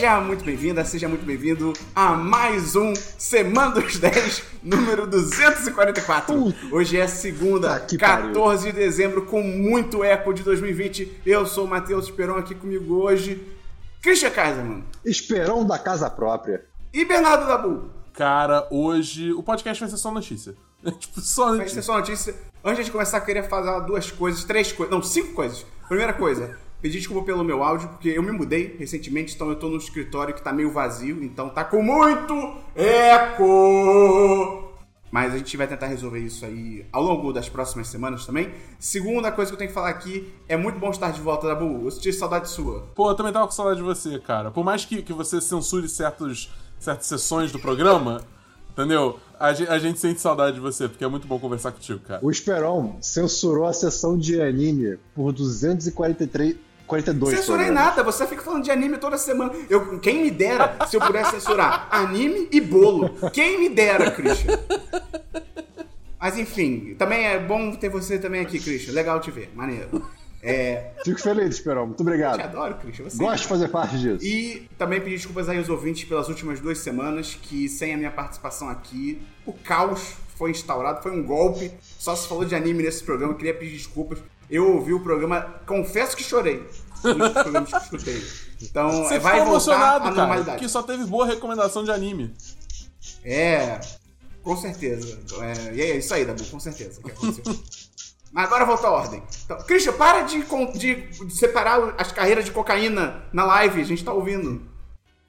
Seja muito bem-vinda, seja muito bem-vindo a mais um Semana dos 10, número 244. Hoje é segunda, Tá que 14 de dezembro, com muito eco de 2020. Eu sou o Matheus Esperon aqui comigo hoje. Christian Kaiserman Esperão da casa própria. e Bernardo Dabu. Cara, hoje o podcast vai ser só notícia. tipo, só Vai ser notícia. só notícia. Antes de começar, eu queria falar duas coisas, três coisas, não, cinco coisas. Primeira coisa, pedir desculpa pelo meu áudio, porque eu me mudei recentemente, então eu tô no escritório que tá meio vazio, então tá com muito eco. Mas a gente vai tentar resolver isso aí ao longo das próximas semanas também. Segunda coisa que eu tenho que falar aqui, é muito bom estar de volta, Dabu. Eu senti saudade sua. Pô, eu também tava com saudade de você, cara. Por mais que, que você censure certos, certas sessões do programa, entendeu? A, ge- a gente sente saudade de você, porque é muito bom conversar contigo, cara. O Esperão censurou a sessão de anime por 243. 42 Censurei programas. nada, você fica falando de anime toda semana. Eu, quem me dera se eu pudesse censurar anime e bolo. Quem me dera, Christian. Mas enfim, também é bom ter você também aqui, Christian. Legal te ver, maneiro. É, Fico feliz, Esperão. Muito te obrigado. adoro, Christian. Você Gosto de fazer parte disso. E também pedir desculpas aí aos ouvintes pelas últimas duas semanas, que sem a minha participação aqui, o caos foi instaurado, foi um golpe. Só se falou de anime nesse programa, queria pedir desculpas. Eu ouvi o programa, confesso que chorei. Nos programas que eu escutei. Então, Você é, vai ficou voltar emocionado, à cara, normalidade. porque só teve boa recomendação de anime. É, com certeza. É, e é isso aí, Dabu, com certeza que aconteceu. Mas agora volta à ordem. Então, Christian, para de, de- de separar as carreiras de cocaína na live, a gente tá ouvindo.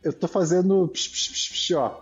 Eu tô fazendo. Psh, psh, psh, psh, ó.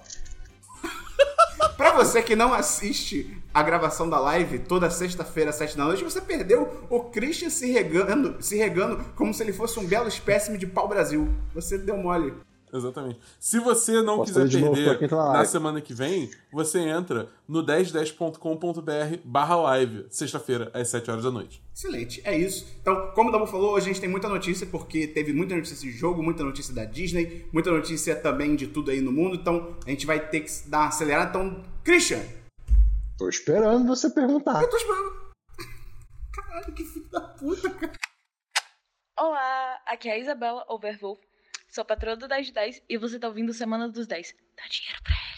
Pra você que não assiste a gravação da live toda sexta-feira, às sete da noite, você perdeu o Christian se regando, se regando como se ele fosse um belo espécime de pau-brasil. Você deu mole. Exatamente. Se você não Posso quiser novo perder tá na semana que vem, você entra no 1010.com.br barra live, sexta-feira, às 7 horas da noite. Excelente, é isso. Então, como o Dabu falou, hoje a gente tem muita notícia, porque teve muita notícia de jogo, muita notícia da Disney, muita notícia também de tudo aí no mundo, então a gente vai ter que dar uma acelerada. Então, Christian, Tô esperando você perguntar. eu tô esperando. Caralho, que filho da puta, cara. Olá, aqui é a Isabela Overwolf, sou patroa do 10 de 10 e você tá ouvindo Semana dos 10. Dá dinheiro pra eles,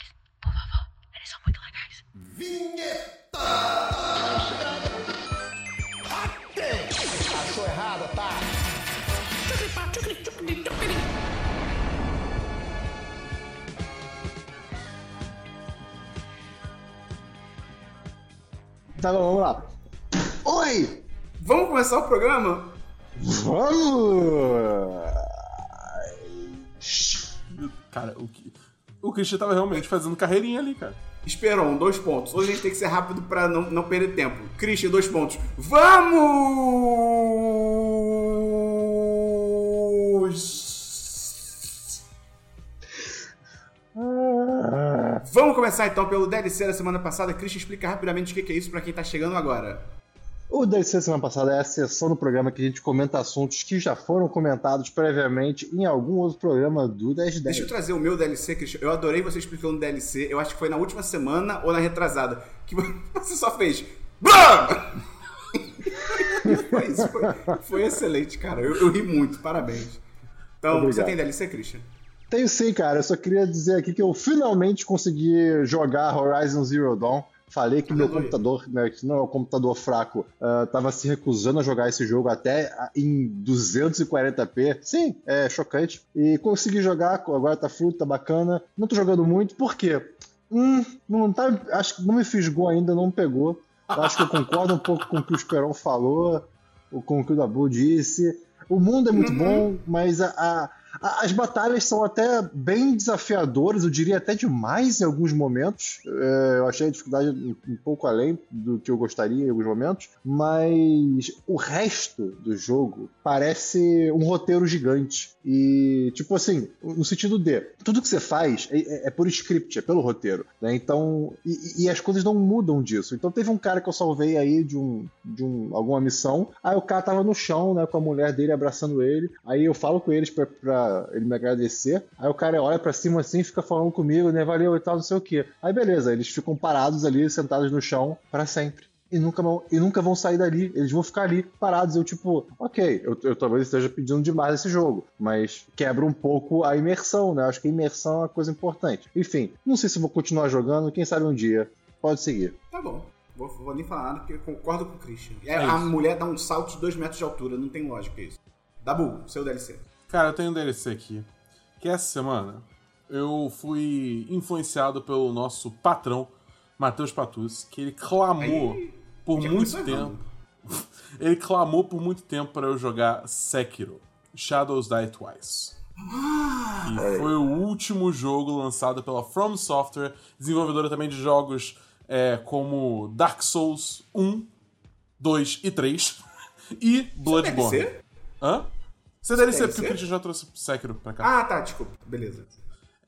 Tá bom, vamos lá. Oi! Vamos começar o programa? Vamos! Cara, o, que... o Christian tava realmente fazendo carreirinha ali, cara. Esperon, dois pontos. Hoje a gente tem que ser rápido pra não, não perder tempo. Christian, dois pontos. Vamos! Começar então pelo DLC da semana passada. Christian, explica rapidamente o que é isso pra quem tá chegando agora. O DLC semana passada é a sessão do programa que a gente comenta assuntos que já foram comentados previamente em algum outro programa do 10 de 10. Deixa eu trazer o meu DLC, Christian. Eu adorei você explicando o DLC. Eu acho que foi na última semana ou na retrasada. Que você só fez. BAM! foi foi, foi excelente, cara. Eu, eu ri muito, parabéns. Então, Obrigado. você tem DLC, Christian? Tenho sim, cara. Eu só queria dizer aqui que eu finalmente consegui jogar Horizon Zero Dawn. Falei que meu computador, né, que não é um computador fraco, ah, tava se recusando a jogar esse jogo até ah, em 240p. Sim, é chocante. E consegui jogar, agora tá fluido, tá bacana. Não tô jogando muito, por quê? Hum, não tá, acho que não me fisgou ainda, não pegou. Eu acho que eu concordo um pouco com o que o Esperon falou, ou com o que o Dabu disse. O mundo é muito Uhum. bom, mas a- a- as batalhas são até bem desafiadoras, eu diria até demais em alguns momentos. É, eu achei a dificuldade um, pouco além do que eu gostaria em alguns momentos, mas o resto do jogo parece um roteiro gigante. E, tipo assim, no sentido de tudo que você faz é, é- é por script, é pelo roteiro. Né? Então, e, e as coisas não mudam disso. Então, teve um cara que eu salvei aí de, um, de um, alguma missão. Aí o cara tava no chão, né, com a mulher dele abraçando ele. Aí eu falo com eles pra, pra ele me agradecer. Aí o cara olha pra cima assim, fica falando comigo, né, valeu e tal, não sei o quê. Aí beleza, eles ficam parados ali, sentados no chão, pra sempre. e nunca, vão, e nunca vão sair dali. Eles vão ficar ali parados. Eu, tipo, ok, eu, eu talvez esteja pedindo demais esse jogo, mas quebra um pouco a imersão, né? Acho que a imersão é uma coisa importante. Enfim, não sei se vou continuar jogando, quem sabe um dia. Pode seguir. Tá bom. Vou, vou nem falar nada porque eu concordo com o Christian. É, a mulher dá um salto de 2 metros de altura, não tem lógica isso. Dabu, seu DLC. Cara, eu tenho um DLC aqui. Que essa semana eu fui influenciado pelo nosso patrão, Matheus Patus, que ele clamou Aí, por muito tempo. errado. ele clamou por muito tempo para eu jogar Sekiro, Shadows Die Twice. que foi o último jogo lançado pela From Software, desenvolvedora também de jogos é, como Dark Souls 1, 2 e 3 e Bloodborne. DLC? Hã? Você deve ser, DLC? porque o Christian já trouxe Sekiro pra cá. Ah, tá, desculpa. Beleza.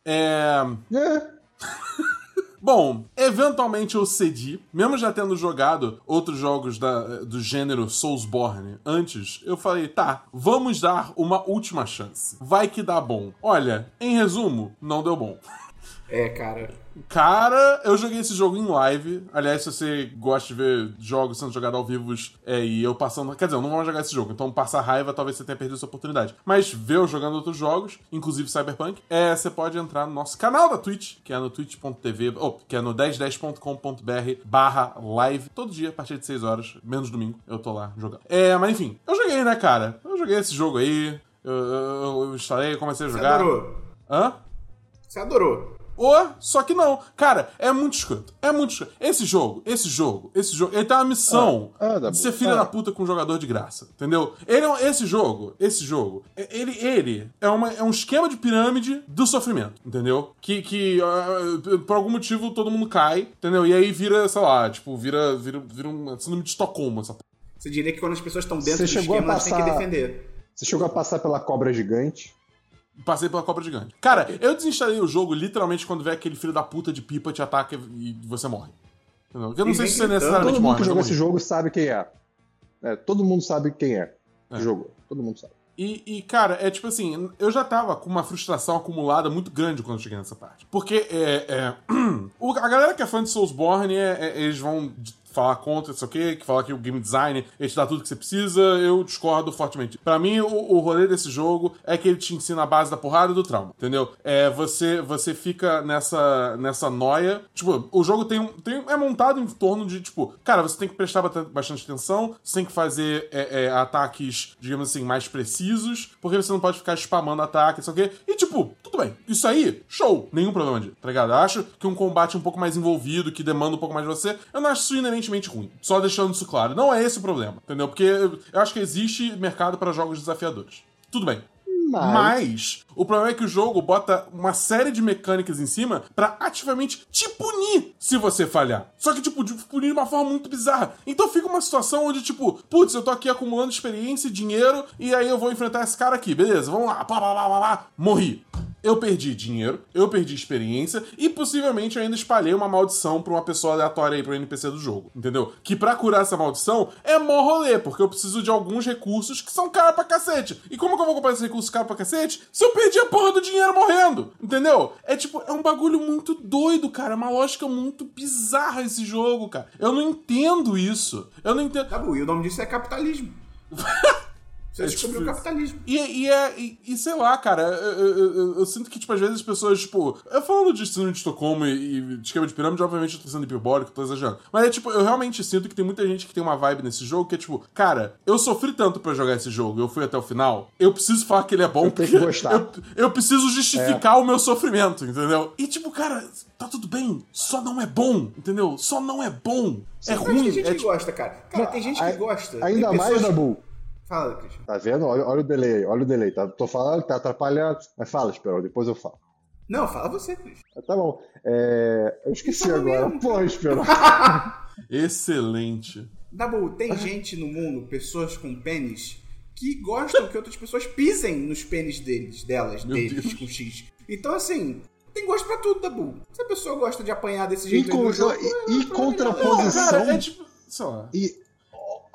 É. É, Bom, eventualmente eu cedi, mesmo já tendo jogado outros jogos da- do gênero Soulsborne antes, eu falei, tá, vamos dar uma última chance. Vai que dá bom. Olha, em resumo, não deu bom. É, cara. Cara, eu joguei esse jogo em live. Aliás, se você gosta de ver jogos sendo jogados ao vivo é, e eu passando. Quer dizer, eu não vou jogar esse jogo, então passar raiva talvez você tenha perdido essa oportunidade. Mas ver eu jogando outros jogos, inclusive Cyberpunk, é, você pode entrar no nosso canal da Twitch, que é no twitch.tv, ou que é no 1010.com.br barra live. Todo dia, a partir de 6 horas, menos domingo, eu tô lá jogando. É, mas enfim, eu joguei, né, cara? Eu joguei esse jogo aí. Eu, eu, eu instalei, comecei a Você jogar. adorou. Hã? Você adorou. Ou, só que não. Cara, é muito escroto. É muito escroto. Esse jogo, esse jogo, esse jogo, ele tem uma missão Ah, ah, de ser filho Ah. da puta com um jogador de graça. Entendeu? Ele é um- esse jogo, esse jogo, é- ele, ele é, uma, é um esquema de pirâmide do sofrimento. Entendeu? Que, que ah, por algum motivo todo mundo cai, entendeu? E aí vira, sei lá, tipo, vira, vira, vira um síndrome de Estocolmo, essa porra. Você diria que quando as pessoas estão dentro Você do esquema, elas têm que passar- defender. Você chegou a passar pela cobra gigante? Passei pela cobra gigante. Cara, eu desinstalei o jogo literalmente quando vê aquele filho da puta de pipa te ataca e você morre. Entendeu? Eu não E sei se você necessariamente Todo mundo morre, que morri. esse jogo sabe quem é. É, todo mundo sabe quem é É. jogou. Todo mundo sabe. E, e, cara, é tipo assim, eu já tava com uma frustração acumulada muito grande quando eu cheguei nessa parte. Porque é, é, o- a galera que é fã de Soulsborne, é, é- eles vão falar contra isso aqui, que falar que o game design ele te dá tudo que você precisa, eu discordo fortemente. Pra mim, o, o rolê desse jogo é que ele te ensina a base da porrada e do trauma, entendeu? É, você, você fica nessa, nessa noia. Tipo, o jogo tem, tem é montado em torno de, tipo, cara, você tem que prestar bastante atenção, você tem que fazer é, é, ataques, digamos assim, mais precisos, porque você não pode ficar spamando ataque, não sei o quê. E, tipo, tudo bem. Isso aí, show. Nenhum problema de, tá ligado? Acho que um combate um pouco mais envolvido, que demanda um pouco mais de você, eu não acho isso inerentemente ruim. Só deixando isso claro. Não é esse o problema, entendeu? Porque eu acho que existe mercado para jogos desafiadores. Tudo bem. Mas, Mas o problema é que o jogo bota uma série de mecânicas em cima pra ativamente te punir se você falhar. Só que, tipo, de punir de uma forma muito bizarra. Então fica uma situação onde, tipo, putz, eu tô aqui acumulando experiência e dinheiro e aí eu vou enfrentar esse cara aqui. Beleza, vamos lá, pá, pá, pá, pá, pá. Morri. Eu perdi dinheiro, eu perdi experiência e possivelmente eu ainda espalhei uma maldição pra uma pessoa aleatória aí pro NPC do jogo, entendeu? Que pra curar essa maldição é mó rolê, porque eu preciso de alguns recursos que são caros pra cacete. E como que eu vou comprar esses recursos caros pra cacete se eu perdi a porra do dinheiro morrendo? Entendeu? É tipo, é um bagulho muito doido, cara. É uma lógica muito bizarra esse jogo, cara. Eu não entendo isso. Eu não entendo. Tabu, e o nome disso é capitalismo. Você É descobriu tipo o capitalismo. E, e é. E, e sei lá, cara, eu, eu- eu- eu sinto que, tipo, às vezes as pessoas, tipo. Eu falando de síndrome de Estocolmo e, e de esquema de pirâmide, obviamente eu tô sendo hiperbólico, tô exagerando. Mas é tipo, eu realmente sinto que tem muita gente que tem uma vibe nesse jogo que é tipo, cara, eu sofri tanto pra jogar esse jogo, eu fui até o final, eu preciso falar que ele é bom Eu tenho que gostar. Eu, eu preciso justificar o meu sofrimento, entendeu? E tipo, cara, tá tudo bem, só não é bom, entendeu? Só não é bom. é Mas ruim. tem gente é que tipo, gosta, cara. Cara, tem gente que gosta. Ainda mais, pessoas... Dabu. Fala, Christian. Tá vendo? Olha, olha o delay aí, olha o delay. Tá, tô falando, tá atrapalhando. Mas fala, Esperão, depois eu falo. Não, fala você, Christian. Ah, Tá bom. É, Eu esqueci Fala agora. mesmo. Pô, Esperão. Excelente. Dabu, tem gente no mundo, pessoas com pênis, que gostam que outras pessoas pisem nos pênis deles, delas, Meu deles, Deus. com X. Então, assim, tem gosto pra tudo, Dabu. Se a pessoa gosta de apanhar desse E, jeito aí con- no jogo, e- é e contraposição. Cara, é tipo. Lá. E.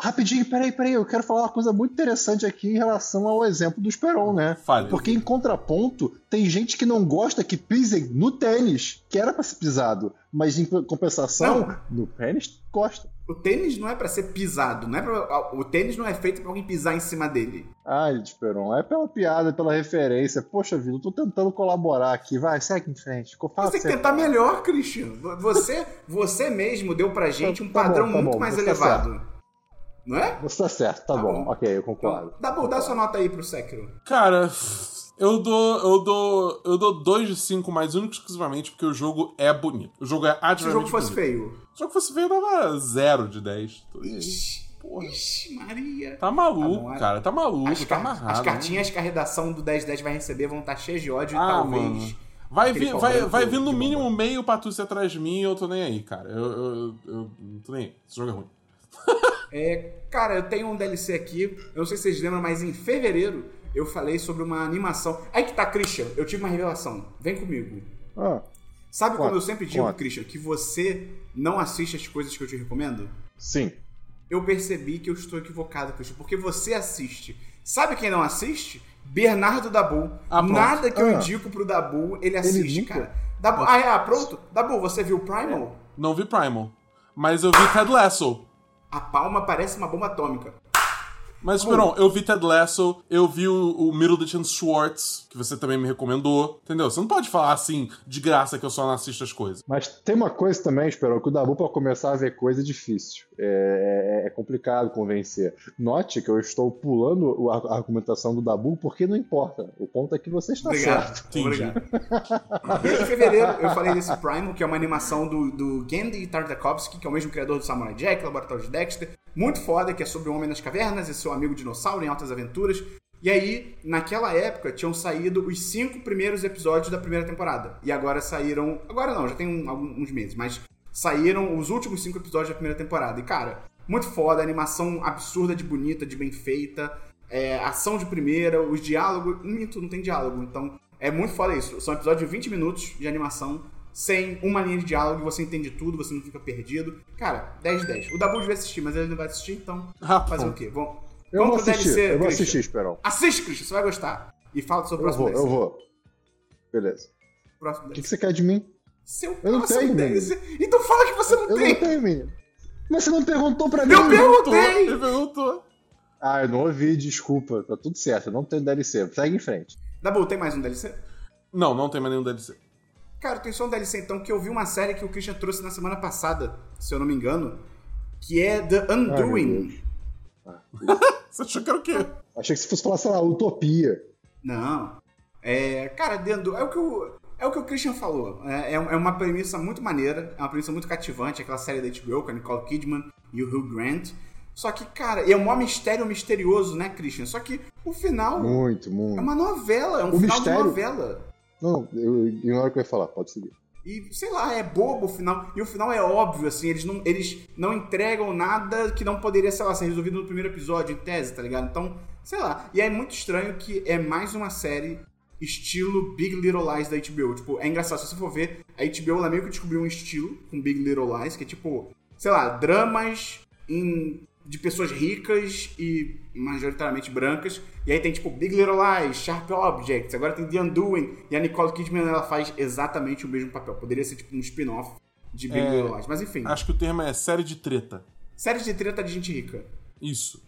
Rapidinho, peraí, peraí, eu quero falar uma coisa muito interessante aqui em relação ao exemplo do Esperon, né? Fale. Porque em contraponto, tem gente que não gosta que pisem no tênis, que era pra ser pisado, mas em compensação, Não. no pênis, gosta. O tênis não é pra ser pisado, não é pra, o tênis não é feito pra alguém pisar em cima dele. Ai, Esperon, é pela piada, pela referência. Poxa vida, eu tô tentando colaborar aqui. Vai, segue em frente. Você tem que tentar melhor, Christian. Você, você mesmo deu pra gente um tá padrão bom, tá muito bom, mais elevado. Tá não é? Você tá certo, tá, tá bom. bom. Ok, eu concordo. Então, dá, bom, dá sua nota aí pro Sekiro. Cara, eu dou, eu dou, eu dou 2 de 5, mais único exclusivamente porque o jogo é bonito. O jogo é ativamente Se o jogo fosse bonito. feio. Se o jogo fosse feio, eu dava 0 de 10. Ixi, Porra. Ixi, Maria. Tá maluco, tá cara. Tá maluco, as tá amarrado. As cartinhas né? que a redação do 1010 vai receber vão estar cheias de ódio ah, e talvez... Mano. Vai vir, vai, vai vir no mínimo meio pra tu ser atrás de mim eu tô nem aí, cara. Eu, eu, eu, eu não tô nem aí. Esse jogo é ruim. É, cara, eu tenho um DLC aqui. Eu não sei se vocês lembram, mas em fevereiro eu falei sobre uma animação. Aí que tá, Christian, eu tive uma revelação. Vem comigo. Ah, Sabe como eu sempre digo, Christian, que você não assiste as coisas que eu te recomendo? Sim. Eu percebi que eu estou equivocado, Christian, porque você assiste. Sabe quem não assiste? Bernardo Dabu. Ah, Nada que eu ah. indico pro Dabu, ele assiste, ele cara. Dabu, ah, é, pronto. Dabu, você viu Primal? Não vi Primal. Mas eu vi Ted Lasso. A palma parece uma bomba atômica. Mas, Esperon, eu vi Ted Lasso, eu vi o, o Middleton Schwartz, que você também me recomendou, entendeu? Você não pode falar assim, de graça, que eu só não assisto as coisas. Mas tem uma coisa também, Esperon, que o Dabu, pra começar a ver coisa, é difícil. É, é, é complicado convencer. Note que eu estou pulando a, argumentação do Dabu, porque não importa. O ponto é que você está Obrigado. certo. Obrigado. em fevereiro, eu falei desse Primal, que é uma animação do, do Gandhi Tartakovsky, que é o mesmo criador do Samurai Jack, Laboratório de Dexter, muito foda, que é sobre o Homem nas Cavernas e seu amigo dinossauro em altas aventuras. E aí, naquela época, tinham saído os cinco primeiros episódios da primeira temporada. E agora saíram. Agora não, já tem um, alguns meses, mas saíram os últimos cinco episódios da primeira temporada. E, cara, muito foda, animação absurda de bonita, de bem feita, é, ação de primeira, os diálogos. Mito, não tem diálogo, então é muito foda isso. São episódios de 20 minutos de animação sem uma linha de diálogo, você entende tudo, você não fica perdido. Cara, 10 de 10. O Dabu devia assistir, mas ele não vai assistir, então ah, fazer o quê? Vamos, eu vamos vou assistir, DLC, eu vou assistir, Esperão. Assiste, Christian, você vai gostar. E fala do seu eu próximo vou, DLC. Eu vou, Beleza. Próximo O que, que, você quer de mim? Seu eu não tenho, DLC. Menino. Então fala que você não eu tem. Eu não tenho, menino. Mas você não perguntou pra mim. Eu perguntei! Ele perguntou. Ah, eu não ouvi, desculpa. Tá tudo certo, eu não tenho DLC. Segue em frente. Dabu, tem mais um DLC? Não, não tem mais nenhum DLC. Cara, tem só um DLC então que eu vi uma série que o Christian trouxe na semana passada, se eu não me engano, que é The Undoing. Ah, você achou que era o quê? Achei que você fosse falar, sei lá, Utopia. Não. É, cara, The Undoing, é o que o, é o que o Christian falou. É, é, é uma premissa muito maneira, é uma premissa muito cativante, aquela série da HBO com a Nicole Kidman e o Hugh Grant. Só que, cara, é um maior mistério misterioso, né, Christian? Só que o final. Muito, muito. É uma novela, é um o final mistério... de novela. Não, eu ignoro o que eu ia falar, pode seguir. E, sei lá, é bobo o final. E o final é óbvio, assim, eles não, eles não entregam nada que não poderia, sei lá, ser resolvido no primeiro episódio, em tese, tá ligado? Então, sei lá. E é muito estranho que é mais uma série estilo Big Little Lies da HBO. Tipo, é engraçado, se você for ver, a HBO ela meio que descobriu um estilo com Big Little Lies, que é tipo, sei lá, dramas em de pessoas ricas e majoritariamente brancas. E aí tem tipo Big Little Lies, Sharp Objects, agora tem The Undoing. E a Nicole Kidman ela faz exatamente o mesmo papel. Poderia ser tipo um spin-off de Big é, Little Lies, mas enfim. Acho que o termo é série de treta. Série de treta de gente rica. Isso.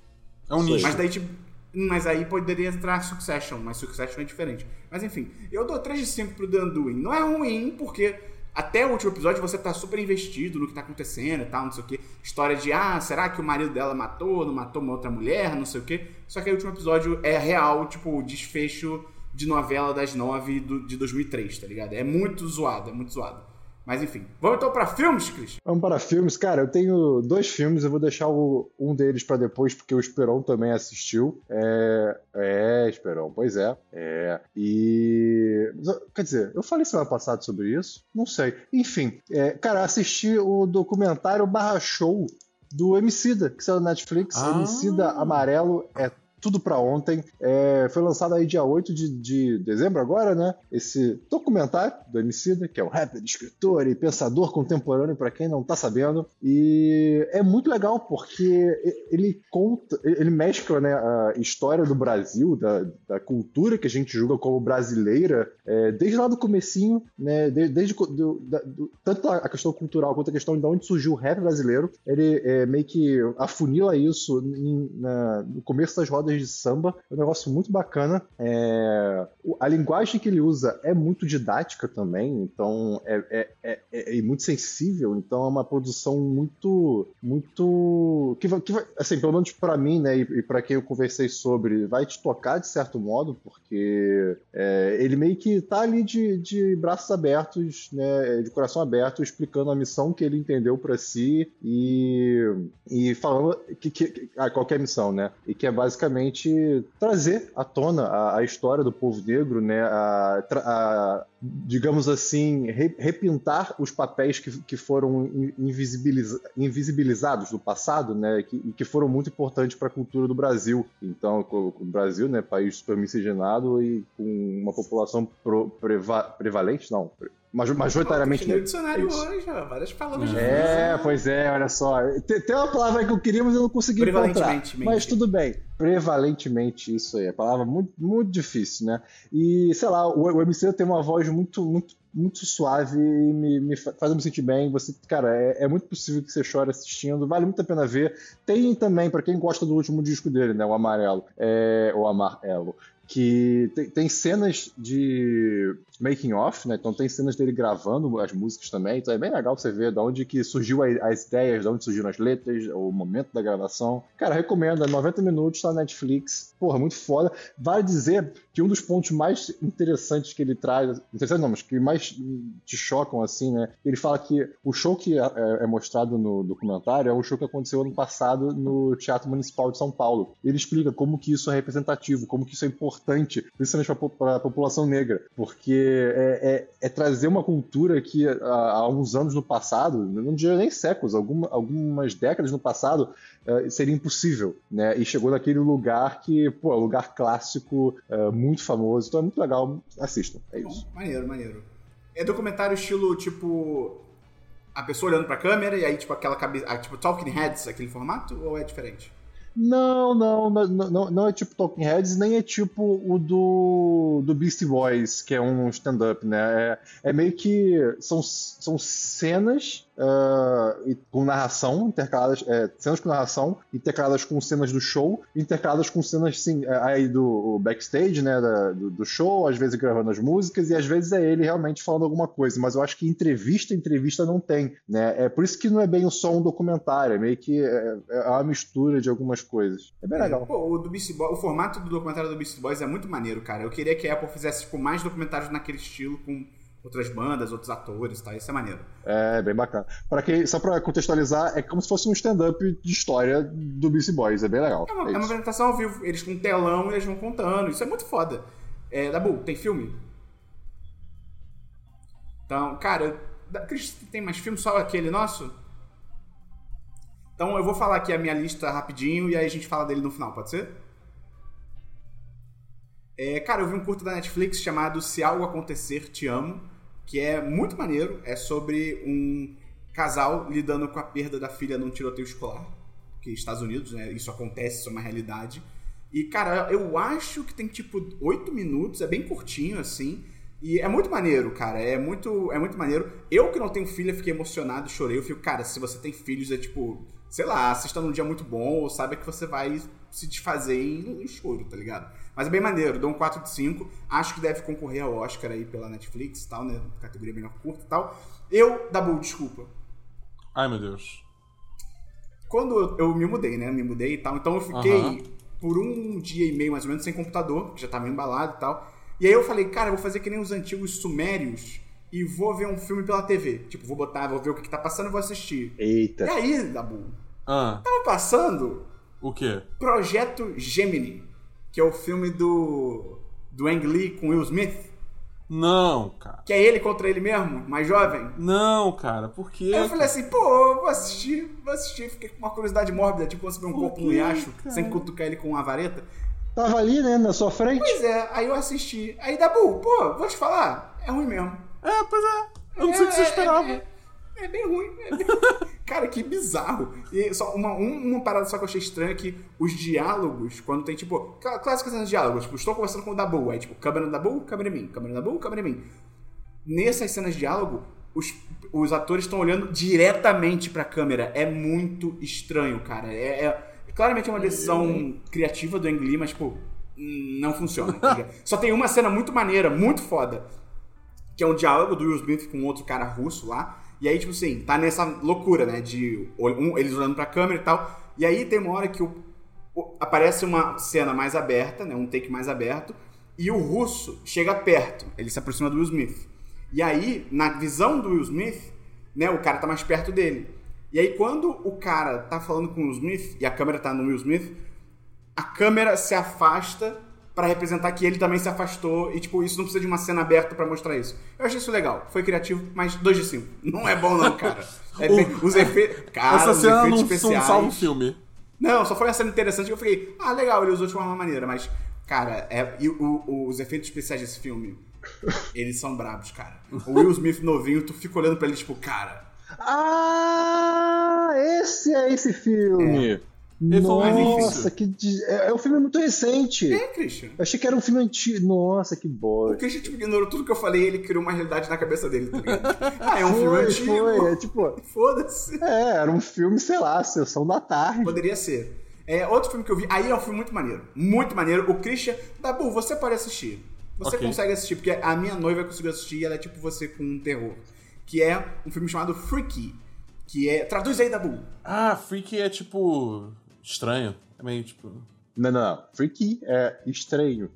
É um nicho. Mas daí tipo, mas aí poderia entrar Succession, mas Succession é diferente. Mas enfim, eu dou 3 de 5 pro The Undoing. Não é ruim, porque até o último episódio você tá super investido no que tá acontecendo e tal, não sei o que. História de, ah, será que o marido dela matou, não matou uma outra mulher, não sei o que. Só que o último episódio é real, tipo, desfecho de novela das nove do, de 2003, tá ligado? É muito zoado, é muito zoado. Mas enfim, vamos então para filmes, Cris? Vamos para filmes. Cara, eu tenho dois filmes, eu vou deixar o, um deles para depois, porque o Esperon também assistiu. É, é, Esperon, pois é. É. E. Quer dizer, eu falei semana passada sobre isso? Não sei. Enfim, é, cara, assisti o documentário barra show do Emicida, que saiu na Netflix. Ah. Emicida Amarelo é tudo para ontem. É, foi lançado aí dia 8 de, de dezembro agora, né? Esse documentário do Emicida, que é um rapper, escritor e pensador contemporâneo, para quem não tá sabendo. E é muito legal porque ele conta, ele mescla né, a história do Brasil, da, da cultura que a gente julga como brasileira, é, desde lá do comecinho, né? Desde, desde do, da, do, tanto a questão cultural quanto a questão de onde surgiu o rap brasileiro. Ele é, meio que afunila isso em, na, no começo das rodas de samba. É um negócio muito bacana. É... A linguagem que ele usa é muito didática também, então é, é, é, é, é muito sensível. Então é uma produção muito, muito que vai, que vai assim, pelo menos para mim, né, e, e para quem eu conversei sobre, vai te tocar de certo modo, porque é, ele meio que tá ali de, de braços abertos, né, de coração aberto, explicando a missão que ele entendeu para si e, e falando que, que, a qualquer missão, né, e que é basicamente trazer à tona a, a história do povo negro, né? A, a, digamos assim, re, repintar os papéis que, que foram invisibiliza, invisibilizados no passado, né, que, que foram muito importantes para a cultura do Brasil. Então, o, Brasil, né, país super miscigenado e com uma população pro, preva, prevalente, não, majoritariamente negro. dicionário é hoje, ó, várias palavras. É, pois é, olha só. Tem, tem, uma palavra que eu queria, mas eu não consegui encontrar. Mas tudo bem. Prevalentemente, isso aí. É palavra muito, muito difícil, né? E, sei lá, o, o MC tem uma voz muito, muito, muito suave e me, me faz me sentir bem. Você, cara, é, é, muito possível que você chore assistindo. Vale muito a pena ver. Tem também, para quem gosta do último disco dele, né? O Amarelo. É, o Amarelo que tem, tem, cenas de making off, né? Então tem cenas dele gravando as músicas também. Então é bem legal você ver de onde que surgiu as ideias, de onde surgiram as letras, o momento da gravação. Cara, recomendo, é 90 minutos, tá na Netflix. Porra, muito foda. Vale dizer que um dos pontos mais interessantes que ele traz, interessantes não, mas que mais te chocam, assim, né? Ele fala que o show que é, é, é mostrado no documentário é um show que aconteceu ano passado no Teatro Municipal de São Paulo. Ele explica como que isso é representativo, como que isso é importante, principalmente para a população negra, porque é, é, é, trazer uma cultura que há, há, uns anos no passado, não diria nem séculos, alguma, algumas décadas no passado, uh, seria impossível, né? E chegou naquele lugar que, pô, é um lugar clássico, uh, muito famoso, então é muito legal, assistam, é isso. Bom, maneiro, maneiro. É documentário estilo, tipo, a pessoa olhando pra câmera e aí, tipo, aquela cabeça, tipo, Talking Heads, aquele formato, ou é diferente? Não, não, não, não, não é tipo Talking Heads, nem é tipo o do, do Beastie Boys, que é um stand-up, né? É, é meio que são, são cenas uh, com narração, intercaladas, é, cenas com narração, intercaladas com cenas do show, intercaladas com cenas é, aí do backstage, né, da, do, do, show, às vezes gravando as músicas, e às vezes é ele realmente falando alguma coisa, mas eu acho que entrevista, entrevista não tem, né, é por isso que não é bem só um documentário, é meio que é, é uma mistura de algumas coisas. É bem é, legal. Pô, o, do Beast Boys, o formato do documentário do Beast Boys é muito maneiro, cara. Eu queria que a Apple fizesse tipo, mais documentários naquele estilo, com outras bandas, outros atores, tá? Isso é maneiro. É, bem bacana. Para quem, só para contextualizar, é como se fosse um stand-up de história do BC Boys, é bem legal. É uma, é, é uma apresentação ao vivo, eles com um telão e eles vão contando, isso é muito foda. É, Dabu, tem filme? Então, cara, tem mais filme só aquele nosso? Então eu vou falar aqui a minha lista rapidinho e aí a gente fala dele no final, pode ser? É, cara, eu vi um curto da Netflix chamado Se Algo Acontecer, Te Amo, que é muito maneiro. É sobre um casal lidando com a perda da filha num tiroteio escolar, que Estados Unidos, né? Isso acontece, isso é uma realidade. E, cara, eu acho que tem tipo oito minutos, é bem curtinho, assim. E é muito maneiro, cara. É muito, é muito maneiro. Eu que não tenho filha, fiquei emocionado, chorei. Eu fico, cara, se você tem filhos, é tipo, sei lá, assista num dia muito bom, ou saiba que você vai se desfazer em, em choro, tá ligado? Mas é bem maneiro, dou um 4 de 5. Acho que deve concorrer ao Oscar aí pela Netflix e tal, né? Categoria melhor curta e tal. Eu, Dabu, desculpa. Ai, meu Deus. Quando eu, eu me mudei, né? Me mudei e tal. Então eu fiquei por um dia e meio, mais ou menos, sem computador, que já tava embalado e tal. E aí eu falei, cara, eu vou fazer que nem os antigos sumérios e vou ver um filme pela TV. Tipo, vou botar, vou ver o que, que tá passando e vou assistir. Eita. E aí, Dabu? Ah. Tava passando. O quê? Projeto Gemini que é o filme do, do Ang Lee com Will Smith. Não, cara. Que é ele contra ele mesmo, mais jovem? Não, cara, por quê? Aí eu falei assim, pô, vou assistir, vou assistir. Fiquei com uma curiosidade mórbida, tipo quando você vê um corpo no riacho, cara? sem cutucar ele com uma vareta. Tava ali, né, na sua frente. Pois é, aí eu assisti. Aí, Dabu, pô, vou te falar, é ruim mesmo. É, pois é. Eu não sei o que você É, esperava. É, é- é bem ruim. é bem- Cara, que bizarro. E só uma, um- uma parada só que eu achei estranha é que os diálogos, quando tem, tipo, clá- clássicas cenas de diálogos, tipo, estou conversando com o Dabu, aí, tipo, câmera no Dabu, câmera em mim, câmera no Dabu, câmera em mim. Nessas cenas de diálogo, os, os atores estão olhando diretamente pra câmera. É muito estranho, cara. É, é- claramente é uma decisão criativa do Ang Lee, mas, tipo, não funciona. tá? Só tem uma cena muito maneira, muito foda, que é um diálogo do Will Smith com outro cara russo lá. E aí, tipo assim, tá nessa loucura, né? De um- eles olhando pra câmera e tal. E aí tem uma hora que o- o- aparece uma cena mais aberta, né? Um take mais aberto. E o russo chega perto. Ele se aproxima do Will Smith. E aí, na visão do Will Smith, né? O cara tá mais perto dele. E aí, quando o cara tá falando com o Will Smith, e a câmera tá no Will Smith, a câmera se afasta pra representar que ele também se afastou e tipo isso não precisa de uma cena aberta pra mostrar isso. Eu achei isso legal, foi criativo, mas 2 de 5. Não é bom não, cara. É bem- os efeitos, cara, Essa os cena efeitos não, não especiais. salva o filme. Não, só foi uma cena interessante que eu fiquei, ah, legal, ele usou de uma maneira, mas cara, é, e o- o- os efeitos especiais desse filme, eles são brabos, cara. O Will Smith novinho, tu fica olhando pra ele tipo, cara, Ah, esse é esse filme. Ele mais Nossa, que. de- É, é um filme muito recente. é, Christian. Eu achei que era um filme antigo. Nossa, que O bosta. Christian tipo, ignorou tudo que eu falei e ele criou uma realidade na cabeça dele, tá ligado? Ah, é um filme Foi, antigo. foi. É tipo. Foda-se. É, era um filme, sei lá, sessão da tarde. Poderia ser. É, outro filme que eu vi, aí é um filme muito maneiro. Muito maneiro. O Christian, Dabu, você pode assistir. Você Ok. consegue assistir, porque a minha noiva conseguiu assistir e ela é tipo você com um terror. Que é um filme chamado Freaky. Que é. Traduz aí, Dabu. Ah, Freak é tipo. Estranho. É meio tipo. Não, não, não. Freaky é estranho.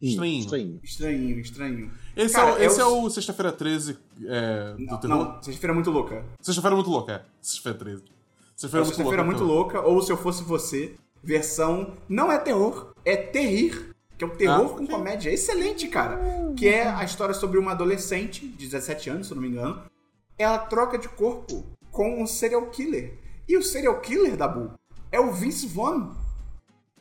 Estranho. Estranho. Estranho, estranho. Esse, Cara, é, o, esse é o- Sexta-feira 13 é, do Não, terror. não sexta-feira é muito louca. Sexta-feira é muito louca, é. Sexta-feira 13. Sexta-feira é muito Sexta-feira é louca. muito louca, ou se eu fosse você, versão. Não é terror, é terrir. Que é um terror Ah, com comédia. Excelente, cara. Que é a história sobre uma adolescente de 17 anos, se eu não me engano. Ela troca de corpo com um serial killer. E o serial killer, Dabu, é o Vince Vaughn.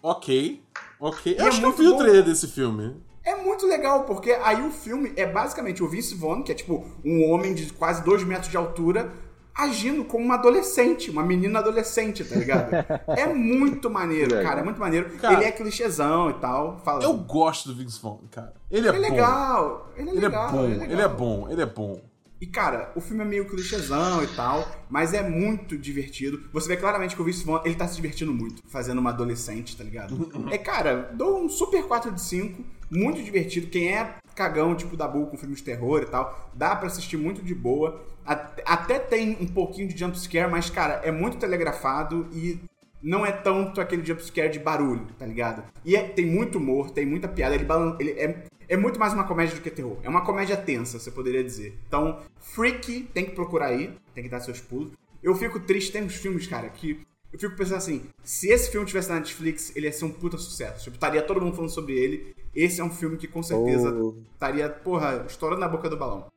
Ok. Ok. E Eu é acho que eu vi o bom. trailer desse filme. É muito legal, porque aí o filme é basicamente o Vince Vaughn, que é tipo um homem de quase 2 metros de altura, agindo como uma adolescente, uma menina adolescente, tá ligado? é muito maneiro, Legal. cara, é muito maneiro. Cara, ele é clichêzão e tal. Fala. Eu gosto do Vince Vaughn, cara. Ele é Ele é bom. legal, ele é Ele é legal, bom, ele é legal. ele é bom, ele é bom. E, cara, o filme é meio clichêzão e tal, mas é muito divertido. Você vê claramente que o Vince Vaughn, ele tá se divertindo muito, fazendo uma adolescente, tá ligado? é, cara, dou um super 4 de 5, muito divertido. Quem é cagão, tipo da Bull com filmes de terror e tal, dá pra assistir muito de boa. At- Até tem um pouquinho de jumpscare, mas, cara, é muito telegrafado e não é tanto aquele jumpscare de barulho, tá ligado? E é- tem muito humor, tem muita piada, ele, ele é, é muito mais uma comédia do que terror. É uma comédia tensa, você poderia dizer. Então, Freaky, tem que procurar aí, tem que dar seus pulos. Eu fico triste, tem uns filmes, cara, que eu fico pensando assim, se esse filme tivesse na Netflix, ele ia ser um puta sucesso. Tipo, estaria todo mundo falando sobre ele. Esse é um filme que com certeza Oh. estaria, porra, estourando na boca do balão.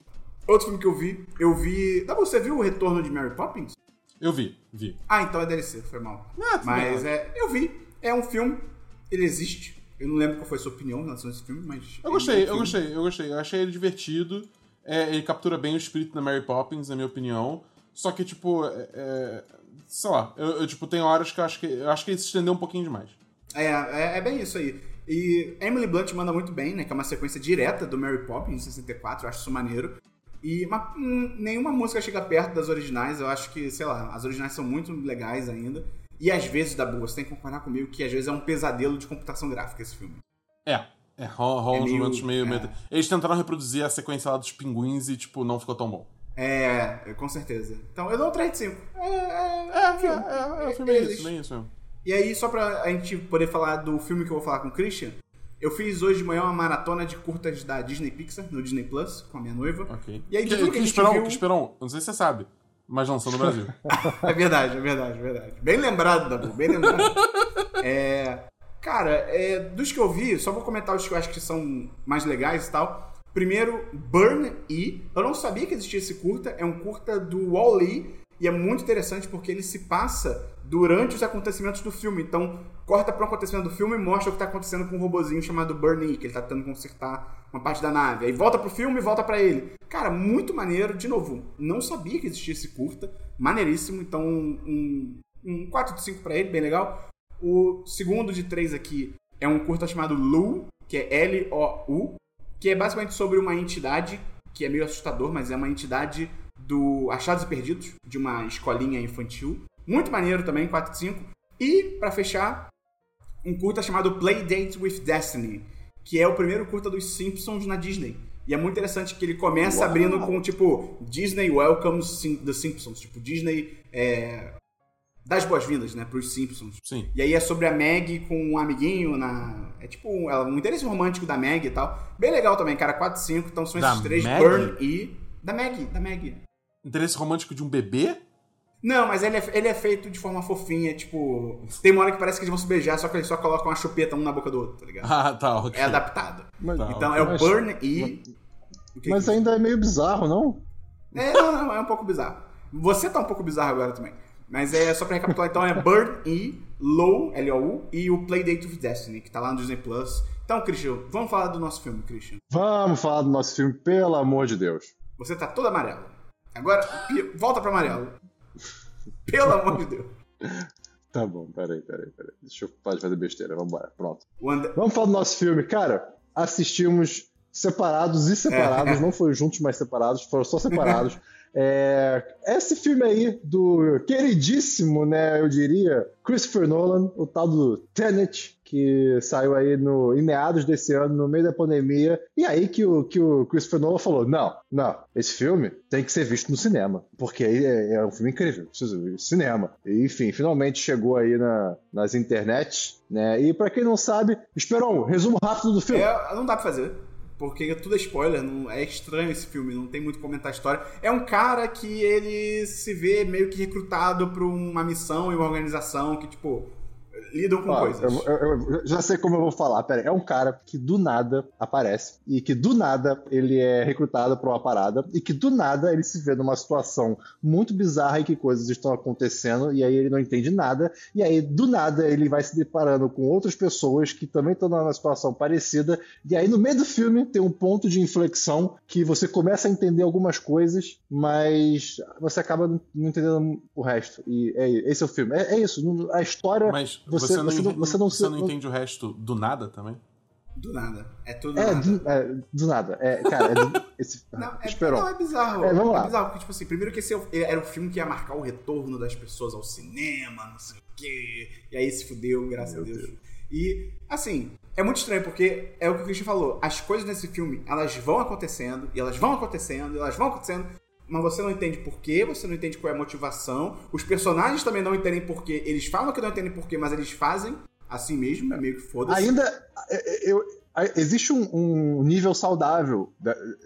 Outro filme que eu vi, eu vi... Tá bom, você viu o Retorno de Mary Poppins? Eu vi, vi. Ah, então é DLC, foi mal. Ah, mas bem. é, eu vi. É um filme, ele existe. Eu não lembro qual foi a sua opinião em relação a esse filme, mas. Eu gostei, é um eu gostei, eu gostei. Eu achei ele divertido. É, ele captura bem o espírito da Mary Poppins, na minha opinião. Só que, tipo, é, é, sei lá, eu, eu, tipo, tem horas que eu acho que eu acho que ele se estendeu um pouquinho demais. É, é, é bem isso aí. E Emily Blunt manda muito bem, né? Que é uma sequência direta do Mary Poppins, em 64, eu acho isso maneiro. E uma- hum, nenhuma música chega perto das originais, eu acho que, sei lá, as originais são muito legais ainda. E às vezes, da boa, você tem que concordar comigo que às vezes é um pesadelo de computação gráfica esse filme. É. É, rola, É uns meio- momentos meio, é. meio. Eles tentaram reproduzir a sequência lá dos pinguins e, tipo, não ficou tão bom. É, com certeza. Então eu dou um 3 de 5. É, é, É, é, filme. é, é, o filme é isso, isso mesmo. E aí, só pra a gente poder falar do filme que eu vou falar com o Christian, eu fiz hoje de manhã uma maratona de curtas da Disney Pixar, no Disney Plus, com a minha noiva. Ok. E aí, de que, tudo que que gente esperão, viu... que esperão, não sei se você sabe, mas lançou no Brasil. É verdade, é verdade, é verdade. Bem lembrado, Dabu, bem lembrado. é, cara, é, dos que eu vi, só vou comentar os que eu acho que são mais legais e tal. Primeiro, Burn E. Eu não sabia que existia esse curta, é um curta do Wall-E. E é muito interessante porque ele se passa durante os acontecimentos do filme. Então, corta para um acontecimento do filme e mostra o que está acontecendo com um robozinho chamado Bernie, que ele está tentando consertar uma parte da nave. Aí volta pro filme e volta para ele. Cara, muito maneiro. De novo, não sabia que existia esse curta. Maneiríssimo. Então, um, um 4 de 5 para ele, bem legal. O segundo de três aqui é um curta chamado Lu, que é L-O-U, que é basicamente sobre uma entidade que é meio assustador, mas é uma entidade do Achados e Perdidos, de uma escolinha infantil. Muito maneiro também, 4 de 5. E, para fechar, um curta chamado Playdate with Destiny, que é o primeiro curta dos Simpsons na Disney. E é muito interessante que ele começa Uau. abrindo com, tipo, Disney welcomes the Simpsons. Tipo, Disney é, das boas-vindas, né, pros Simpsons. Sim. E aí é sobre a Meg com um amiguinho na... É tipo um, um interesse romântico da Meg e tal. Bem legal também, cara, 4 e 5. Então são esses da três, Maggie? Burn e... Da Meg, da Meg. Interesse romântico de um bebê? Não, mas ele é, ele é feito de forma fofinha, tipo. Tem uma hora que parece que eles vão se beijar, só que eles só colocam uma chupeta um na boca do outro, tá ligado? Ah, tá, ok. É adaptado. Mas, tá, então okay. é o Burn e. Mas, mas ainda é meio bizarro, não? É, não, não, é um pouco bizarro. Você tá um pouco bizarro agora também. Mas é só pra recapitular, então é Burn e Low, L-O-U, e o Playdate of Destiny, que tá lá no Disney Plus. Então, Christian, vamos falar do nosso filme, Christian. Vamos falar do nosso filme, pelo amor de Deus. Você tá todo amarelo. Agora, volta pra amarelo. Pelo amor de Deus. Tá bom, peraí, peraí, peraí. Deixa eu parar de fazer besteira, vambora, pronto. Vamos falar do nosso filme. Cara, assistimos separados e separados, não foram juntos, mas separados, foram só separados. É, esse filme aí do queridíssimo, né, eu diria, Christopher Nolan, o tal do Tenet, que saiu aí no, em meados desse ano, no meio da pandemia, e aí que o, que o Christopher Nolan falou, não, não, esse filme tem que ser visto no cinema, porque é, é um filme incrível, precisa ver cinema. E, enfim, finalmente chegou aí na, nas internets, né, e para quem não sabe, Esperon, resumo rápido do filme. É, não dá pra fazer porque tudo é spoiler, não, é estranho esse filme, não tem muito comentar a história. É um cara que ele se vê meio que recrutado para uma missão e uma organização que, tipo, lidam com Ó, coisas. Eu, eu, eu, já sei como eu vou falar. Pera, é um cara que do nada aparece e que do nada ele é recrutado para uma parada e que do nada ele se vê numa situação muito bizarra e que coisas estão acontecendo e aí ele não entende nada e aí do nada ele vai se deparando com outras pessoas que também estão numa situação parecida e aí no meio do filme tem um ponto de inflexão que você começa a entender algumas coisas, mas você acaba não entendendo o resto. E é, esse é o filme. É, é isso. A história. Mas você, você, não, você, não, você, não, você não entende o resto do nada também? Do nada. É tudo é, nada. Do, é, do nada. É, cara, é do, esse, não, é, não, é bizarro. É, vamos lá. É bizarro, porque, tipo assim, primeiro que esse é era o filme que ia marcar o retorno das pessoas ao cinema, não sei o quê. E aí se fudeu, graças Meu a Deus. Deus. E, assim, é muito estranho, porque é o que o Christian falou. As coisas nesse filme, elas vão acontecendo, e elas vão acontecendo, e elas vão acontecendo, mas você não entende por quê, você não entende qual é a motivação. Os personagens também não entendem por quê. Eles falam que não entendem por quê, mas eles fazem assim mesmo, é meio que foda-se. Ainda, é, é, eu, existe um, um, nível saudável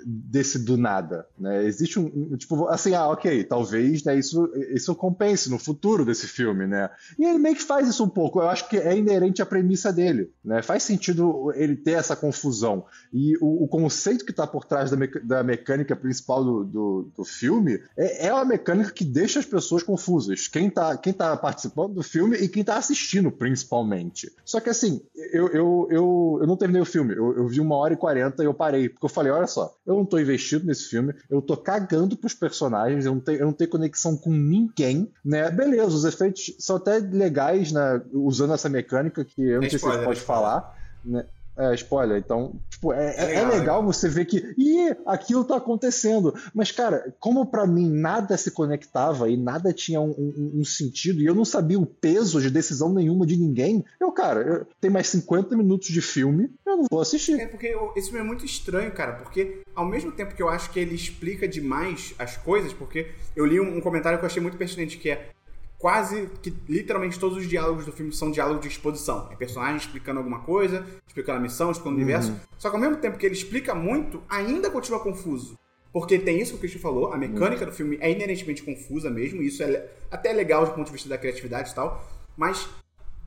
desse do nada, né? Existe um, tipo, assim, ah, ok, talvez né, isso, isso compense no futuro desse filme, né? E ele meio que faz isso um pouco, eu acho que é inerente à premissa dele, né? Faz sentido ele ter essa confusão. E o, o conceito que está por trás da, da mecânica principal do, do, do filme é, é uma mecânica que deixa as pessoas confusas. Quem está quem tá participando do filme e quem está assistindo, principalmente. Só que assim, eu, eu, eu, eu não terminei o filme filme. Eu, eu vi uma hora e quarenta e eu parei. Porque eu falei, olha só, eu não tô investido nesse filme, eu tô cagando pros personagens, eu não tenho, eu não tenho conexão com ninguém, né? Beleza, os efeitos são até legais, né? Usando essa mecânica que eu não é sei spoiler, se você pode é falar. Né? É, spoiler. Então, tipo, é, é, é, legal, é legal você ver que, ih, aquilo tá acontecendo. Mas, cara, como para mim nada se conectava e nada tinha um, um, um, sentido, e eu não sabia o peso de decisão nenhuma de ninguém, eu, cara, eu, tem mais 50 minutos de filme, eu não vou assistir. É porque esse filme é muito estranho, cara, porque ao mesmo tempo que eu acho que ele explica demais as coisas, porque eu li um, um comentário que eu achei muito pertinente, que é quase que literalmente todos os diálogos do filme são diálogos de exposição. É personagem explicando alguma coisa, explicando a missão, explicando o universo. Uhum. Só que ao mesmo tempo que ele explica muito, ainda continua confuso. Porque tem isso que o Christian falou, a mecânica uhum. do filme é inerentemente confusa mesmo, e isso é até legal do ponto de vista da criatividade e tal, mas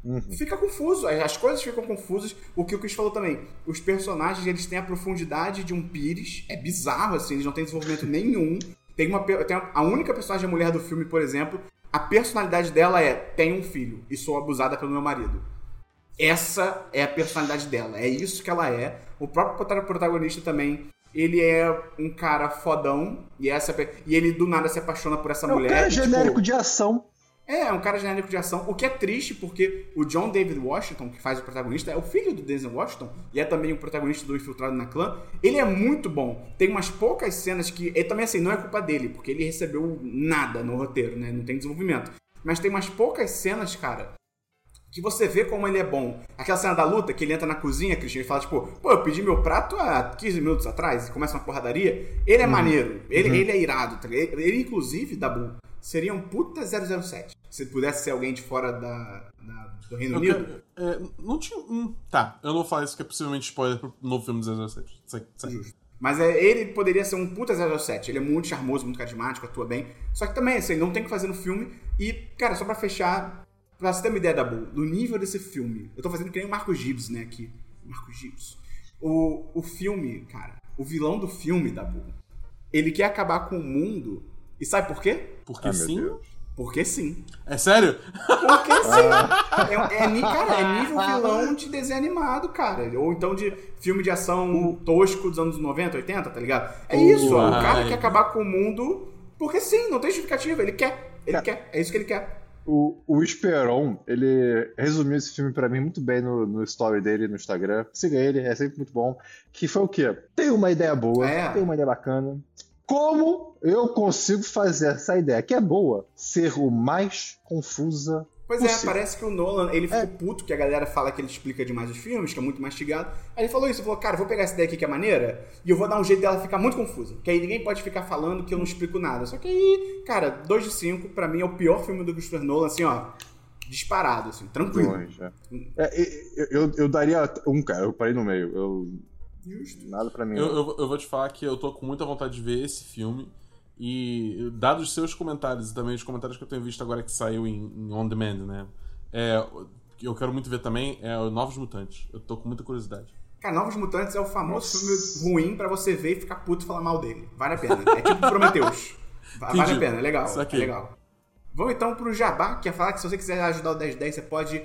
uhum. fica confuso, as coisas ficam confusas. O que o Chris falou também, os personagens eles têm a profundidade de um Pires, é bizarro assim, eles não têm desenvolvimento nenhum. Tem uma tem a única personagem mulher do filme, por exemplo, a personalidade dela é: tenho um filho e sou abusada pelo meu marido. Essa é a personalidade dela, é isso que ela é. O próprio protagonista também ele é um cara fodão e essa e ele do nada se apaixona por essa é mulher. É um cara e, genérico tipo, de ação. É, é um cara genérico de ação, o que é triste porque o John David Washington, que faz o protagonista, é o filho do Denzel Washington e é também o protagonista do Infiltrado na Clã. Ele é muito bom. Tem umas poucas cenas que. Ele também, assim, não é culpa dele, porque ele recebeu nada no roteiro, né? Não tem desenvolvimento. Mas tem umas poucas cenas, cara, que você vê como ele é bom. Aquela cena da luta, que ele entra na cozinha, Cristian, e fala, tipo, pô, eu pedi meu prato há 15 minutos atrás, e começa uma porradaria. Ele é uhum. maneiro, ele, uhum. ele é irado. Tá ele, ele, inclusive, Dabu, seria um puta 007. Se pudesse ser alguém de fora da, da do Reino eu Unido. Quero, é, não tinha. Hum, tá, eu não falar isso que é possivelmente spoiler pro novo filme do 007. Sei, sei. Justo. Mas é, ele poderia ser um puta 007. Ele é muito charmoso, muito carismático, atua bem. Só que também, assim, não tem o que fazer no filme. E, cara, só pra fechar, Pra você ter uma ideia da do nível desse filme, eu tô fazendo que nem o Marco Gibbs, né, aqui. Marco Gibbs. O, o filme, cara, o vilão do filme, da ele quer acabar com o mundo. E sabe por quê? Porque ah, sim. Porque sim. É sério? Porque sim. É, é, cara, é nível vilão de desenho animado, cara. Ou então de filme de ação tosco dos anos 90, 80, tá ligado? É isso. Uai. O cara quer acabar com o mundo porque sim, não tem justificativa. Ele quer. Ele quer. É isso que ele quer. O, o Esperon, ele resumiu esse filme para mim muito bem no, no story dele no Instagram. Siga ele, é sempre muito bom. Que foi o quê? Tem uma ideia boa, é. tem uma ideia bacana. Como eu consigo fazer essa ideia, que é boa, ser o mais confusa Pois é, parece que o Nolan, ele ficou é. puto que a galera fala que ele explica demais os filmes, que é muito mastigado. Aí ele falou isso, ele falou, cara, vou pegar essa ideia aqui que é maneira e eu vou dar um jeito dela ficar muito confusa. Que aí ninguém pode ficar falando que eu não explico nada. Só que aí, cara, 2 de 5, pra mim é o pior filme do Christopher Nolan, assim, ó, disparado, assim, tranquilo. Longe, é. É, eu, eu daria um, cara, eu parei no meio. Eu... Justo. Nada pra mim. Eu, eu, eu vou te falar que eu tô com muita vontade de ver esse filme. E dados os seus comentários e também os comentários que eu tenho visto agora que saiu em, em On Demand, né? É, eu quero muito ver também é o Novos Mutantes. Eu tô com muita curiosidade. Cara, Novos Mutantes é o famoso Nossa. filme ruim para você ver e ficar puto e falar mal dele. Vale a pena. É tipo Prometheus. Vale a pena, é legal. É legal. Vamos então pro Jabá, que é falar que se você quiser ajudar o 1010, você pode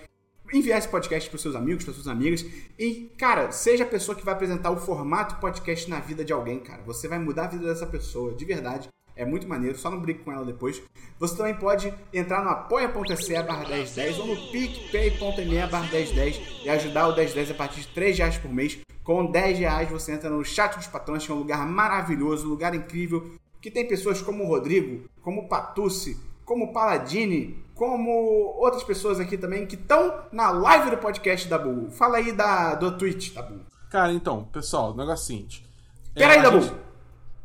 enviar esse podcast para seus amigos, para suas amigas. E, cara, seja a pessoa que vai apresentar o formato podcast na vida de alguém, cara. Você vai mudar a vida dessa pessoa, de verdade. É muito maneiro, só não brigue com ela depois. Você também pode entrar no apoia.se barra 1010 ou no picpay.me barra 1010 e ajudar o 1010 a partir de 3 reais por mês. Com 10 reais você entra no chat dos patrões, que é um lugar maravilhoso, um lugar incrível, que tem pessoas como o Rodrigo, como o Patucci, como Paladini, como outras pessoas aqui também que estão na live do podcast da Bull. Fala aí da, do Twitch da Bull. Cara, então, pessoal, o negócio é o seguinte. Pera é, aí, Dabu! Gente...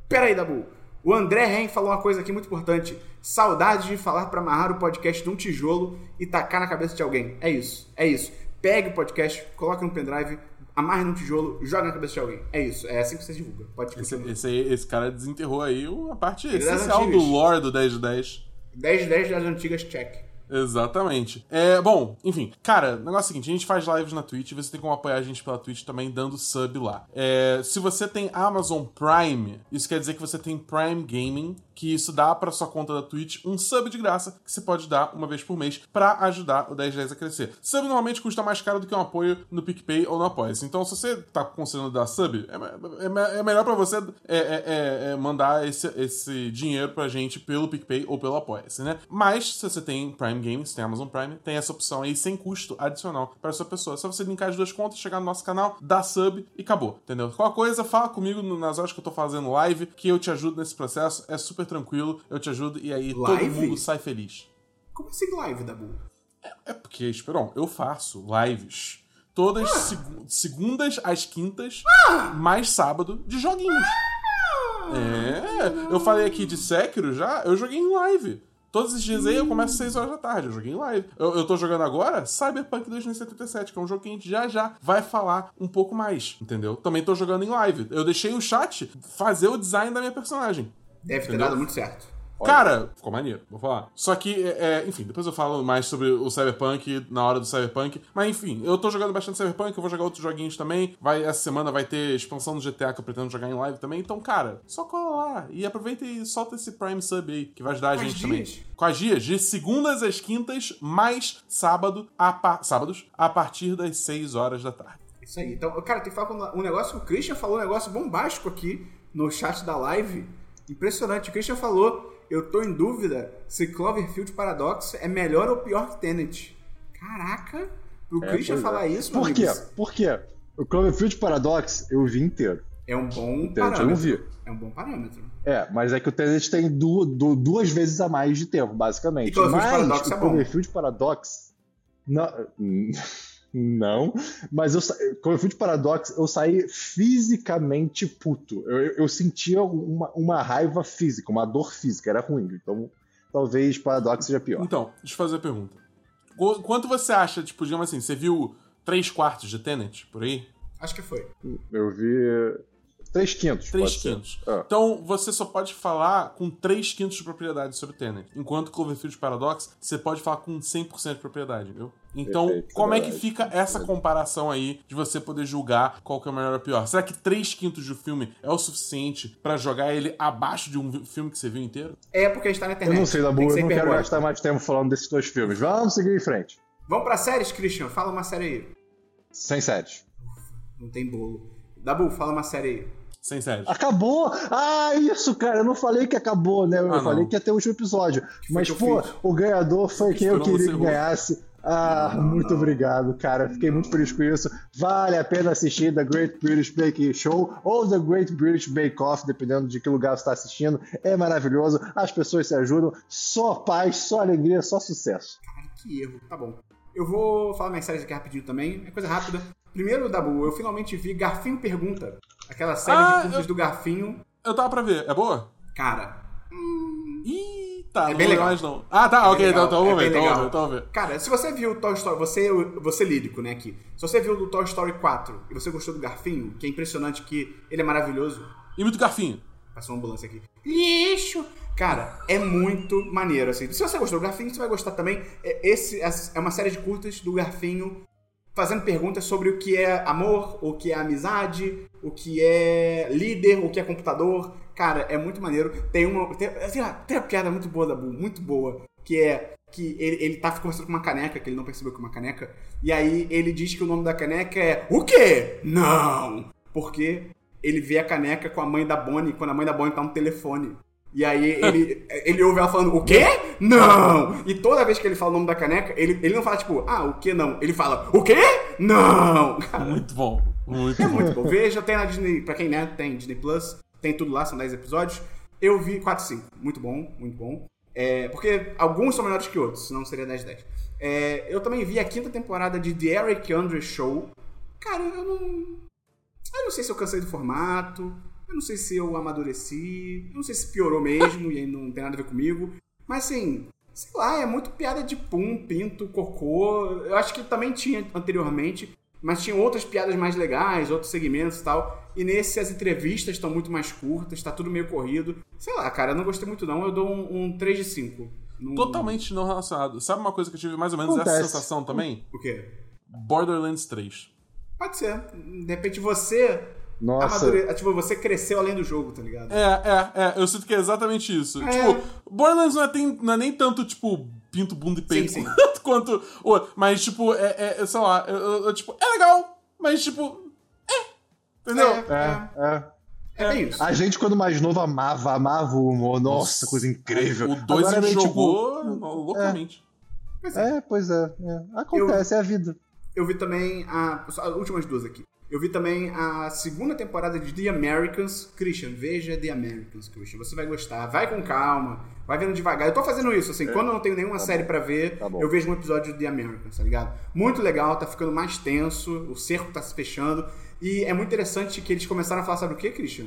Pera aí, Dabu! O André Ren falou uma coisa aqui muito importante. Saudade de falar para amarrar o podcast de um tijolo e tacar na cabeça de alguém. É isso, é isso. Pegue o podcast, coloque no pendrive, amarre no tijolo, joga na cabeça de alguém. É isso, é assim que você divulga. Pode esse, esse, esse cara desenterrou aí a parte essencial do lore do 10 de 10. 10 de 10 das antigas, check. Exatamente. É, bom, enfim. Cara, o negócio é o seguinte: a gente faz lives na Twitch, você tem como apoiar a gente pela Twitch também dando sub lá. É, se você tem Amazon Prime, isso quer dizer que você tem Prime Gaming, que isso dá para sua conta da Twitch um sub de graça que você pode dar uma vez por mês para ajudar o 1010 a crescer. Sub normalmente custa mais caro do que um apoio no PicPay ou no Apoia-se. Então, se você tá considerando dar sub, é, é, é melhor para você é, é, é, é, mandar esse, esse dinheiro pra gente pelo PicPay ou pelo Apoia-se, né? Mas, se você tem Prime Prime Games, tem Amazon Prime, tem essa opção aí sem custo adicional para sua pessoa. É só você linkar as duas contas, chegar no nosso canal, dar sub e acabou, entendeu? Qualquer coisa, fala comigo nas horas que eu tô fazendo live, que eu te ajudo nesse processo. É super tranquilo, eu te ajudo e aí live? todo mundo sai feliz. Como assim live, Dabu? É, é porque, Esperon, eu faço lives todas ah. seg segundas às quintas, ah. mais sábado, de joguinhos. Ah. É, eu falei aqui de Sekiro já, eu joguei em live. Todos esses dias aí eu começo às 6 horas da tarde, eu joguei em live. Eu, eu tô jogando agora Cyberpunk 2077, que é um jogo que a gente já já vai falar um pouco mais, entendeu? Também tô jogando em live. Eu deixei o chat fazer o design da minha personagem. Deve entendeu? ter dado muito certo. Olha. Cara, ficou maneiro, vou falar. Só que, é, enfim, depois eu falo mais sobre o Cyberpunk na hora do Cyberpunk. Mas enfim, eu tô jogando bastante Cyberpunk, eu vou jogar outros joguinhos também. Vai, essa semana vai ter expansão do GTA que eu pretendo jogar em live também. Então, cara, só cola lá. E aproveita e solta esse Prime Sub aí, que vai ajudar a gente também. dias? Quais dias? De segundas às quintas, mais sábado, a pa- sábados, a partir das 6 horas da tarde. Isso aí. Então, cara, tem que falar com um negócio que o Christian falou, um negócio bombástico aqui no chat da live. Impressionante. O Christian falou, eu tô em dúvida se Cloverfield Paradox é melhor ou pior que Tenet. Caraca, pro É, Christian pois falar é. isso, Por quê? amigo, Por quê? O Cloverfield Paradox eu vi inteiro. é um bom Tenet eu não parâmetro. vi. É um bom parâmetro. É, mas é que o Tenet tem du- du- duas vezes a mais de tempo, basicamente. E Cloverfield mas Paradox o é bom. Cloverfield Paradox. Não, não, mas eu, sa- Cloverfield Paradox eu saí fisicamente puto. Eu, eu, eu sentia uma, uma raiva física, uma dor física, era ruim. Então talvez Paradox seja pior. Então, deixa eu fazer a pergunta. Qu- Quanto você acha, tipo, digamos assim, você viu 3 quartos de Tenet por aí? Acho que foi. Eu vi 3 quintos. 3 pode ser. quintos. Ah. Então, você só pode falar com 3 quintos de propriedade sobre Tenet. Enquanto Cloverfield Paradox, você pode falar com 100% de propriedade, viu? Então, Perfeito, como é que verdade. fica essa comparação aí de você poder julgar qual que é o melhor ou pior? Será que 3 quintos do filme é o suficiente pra jogar ele abaixo de um filme que você viu inteiro? É porque a gente tá na Eu internet. não sei, Dabu, que eu não quero hiperbólico. gastar mais tempo falando desses dois filmes. Vamos seguir em frente. Vamos pra séries, Christian? Fala uma série aí. Sem séries. Não tem bolo. Dabu, fala uma série aí. Sem sério. Acabou! Ah, isso, cara. Eu não falei que acabou, né? Eu Ah, falei não. que ia ter o último episódio. Mas, que eu pô, fiz? o ganhador foi quem eu queria que ganhasse. Ah, muito obrigado, cara. Fiquei muito feliz com isso. Vale a pena assistir The Great British Bake Show ou The Great British Bake Off, dependendo de que lugar você está assistindo. É maravilhoso. As pessoas se ajudam. Só paz, só alegria, só sucesso. Cara, que erro. Tá bom. Eu vou falar minhas séries aqui rapidinho também. É coisa rápida. Primeiro, Dabu, eu finalmente vi Garfinho Pergunta. Aquela série Ah, de curtas eu- do Garfinho. Eu tava pra ver. É boa? Cara, Ih, tá. É bem legal. mais não. Ah, tá. É ok, então, então vamos é ver. Então vamos ver. Então ver. Cara, se você viu o Toy Story, você, você lírico, né, aqui. Se você viu o Toy Story 4 e você gostou do Garfinho, que é impressionante que ele é maravilhoso. E muito garfinho. Passou uma ambulância aqui. Lixo! Cara, é muito maneiro, assim. Se você gostou do Garfinho, você vai gostar também. É, Esse é uma série de curtas do Garfinho fazendo perguntas sobre o que é amor, o que é amizade, o que é líder, o que é computador. Cara, é muito maneiro. Tem uma. Tem, tem uma, piada muito boa da Bull, muito boa, que é que ele, ele tá conversando com uma caneca, que ele não percebeu que é uma caneca, e aí ele diz que o nome da caneca é O quê? Não! Porque ele vê a caneca com a mãe da Bonnie quando a mãe da Bonnie tá no telefone. E aí ele, ele ouve ela falando, o quê? Não! E toda vez que ele fala o nome da caneca, ele, ele não fala tipo, ah, o que não? Ele fala, o quê? Não! Cara, Muito bom. Muito é bom. muito bom. Veja, tem na Disney, pra quem né, tem Disney Plus, tem tudo lá, são 10 episódios. Eu vi 4 5. Muito bom, muito bom. É, porque alguns são melhores que outros, senão seria 10 10. É, eu também vi a quinta temporada de The Eric Andre Show. Cara, eu não. Eu não sei se eu cansei do formato. Eu não sei se eu amadureci. Eu não sei se piorou mesmo e aí não tem nada a ver comigo. Mas assim, sei lá, é muito piada de pum, pinto, cocô. Eu acho que também tinha anteriormente. Mas tinha outras piadas mais legais, outros segmentos e tal. E nesse as entrevistas estão muito mais curtas, tá tudo meio corrido. Sei lá, cara, eu não gostei muito não. Eu dou um, um 3 de 5. Num- Totalmente não relacionado. Sabe uma coisa que eu tive mais ou menos essa Acontece. sensação também? O quê? Borderlands 3. Pode ser. De repente você. Nossa. amadure- Tipo, você cresceu além do jogo, tá ligado? É, é, é. Eu sinto que é exatamente isso. É. Tipo, Borderlands não é, tem- não é nem tanto, tipo, pinto, bunda e peito sim. quanto, quanto o outro. Mas, tipo, é, é- sei lá, eu, eu- eu, tipo, é legal, mas, tipo, é. Entendeu? É, é. É bem isso. A gente, quando mais novo, amava, amava o humor. Nossa, coisa incrível. O 2 Agora, ele tipo, jogou loucamente. É, pois é. é. Acontece, é a vida. Eu vi também a. As últimas duas aqui. Eu vi também a segunda temporada de The Americans. Christian, veja The Americans, Christian. Você vai gostar. Vai com calma. Vai vendo devagar. Eu tô fazendo isso, assim. Quando eu não tenho nenhuma série pra ver, Tá eu vejo um episódio de The Americans, tá ligado? Muito legal, tá ficando mais tenso. O cerco tá se fechando. E é muito interessante que eles começaram a falar, sabe o que, Christian?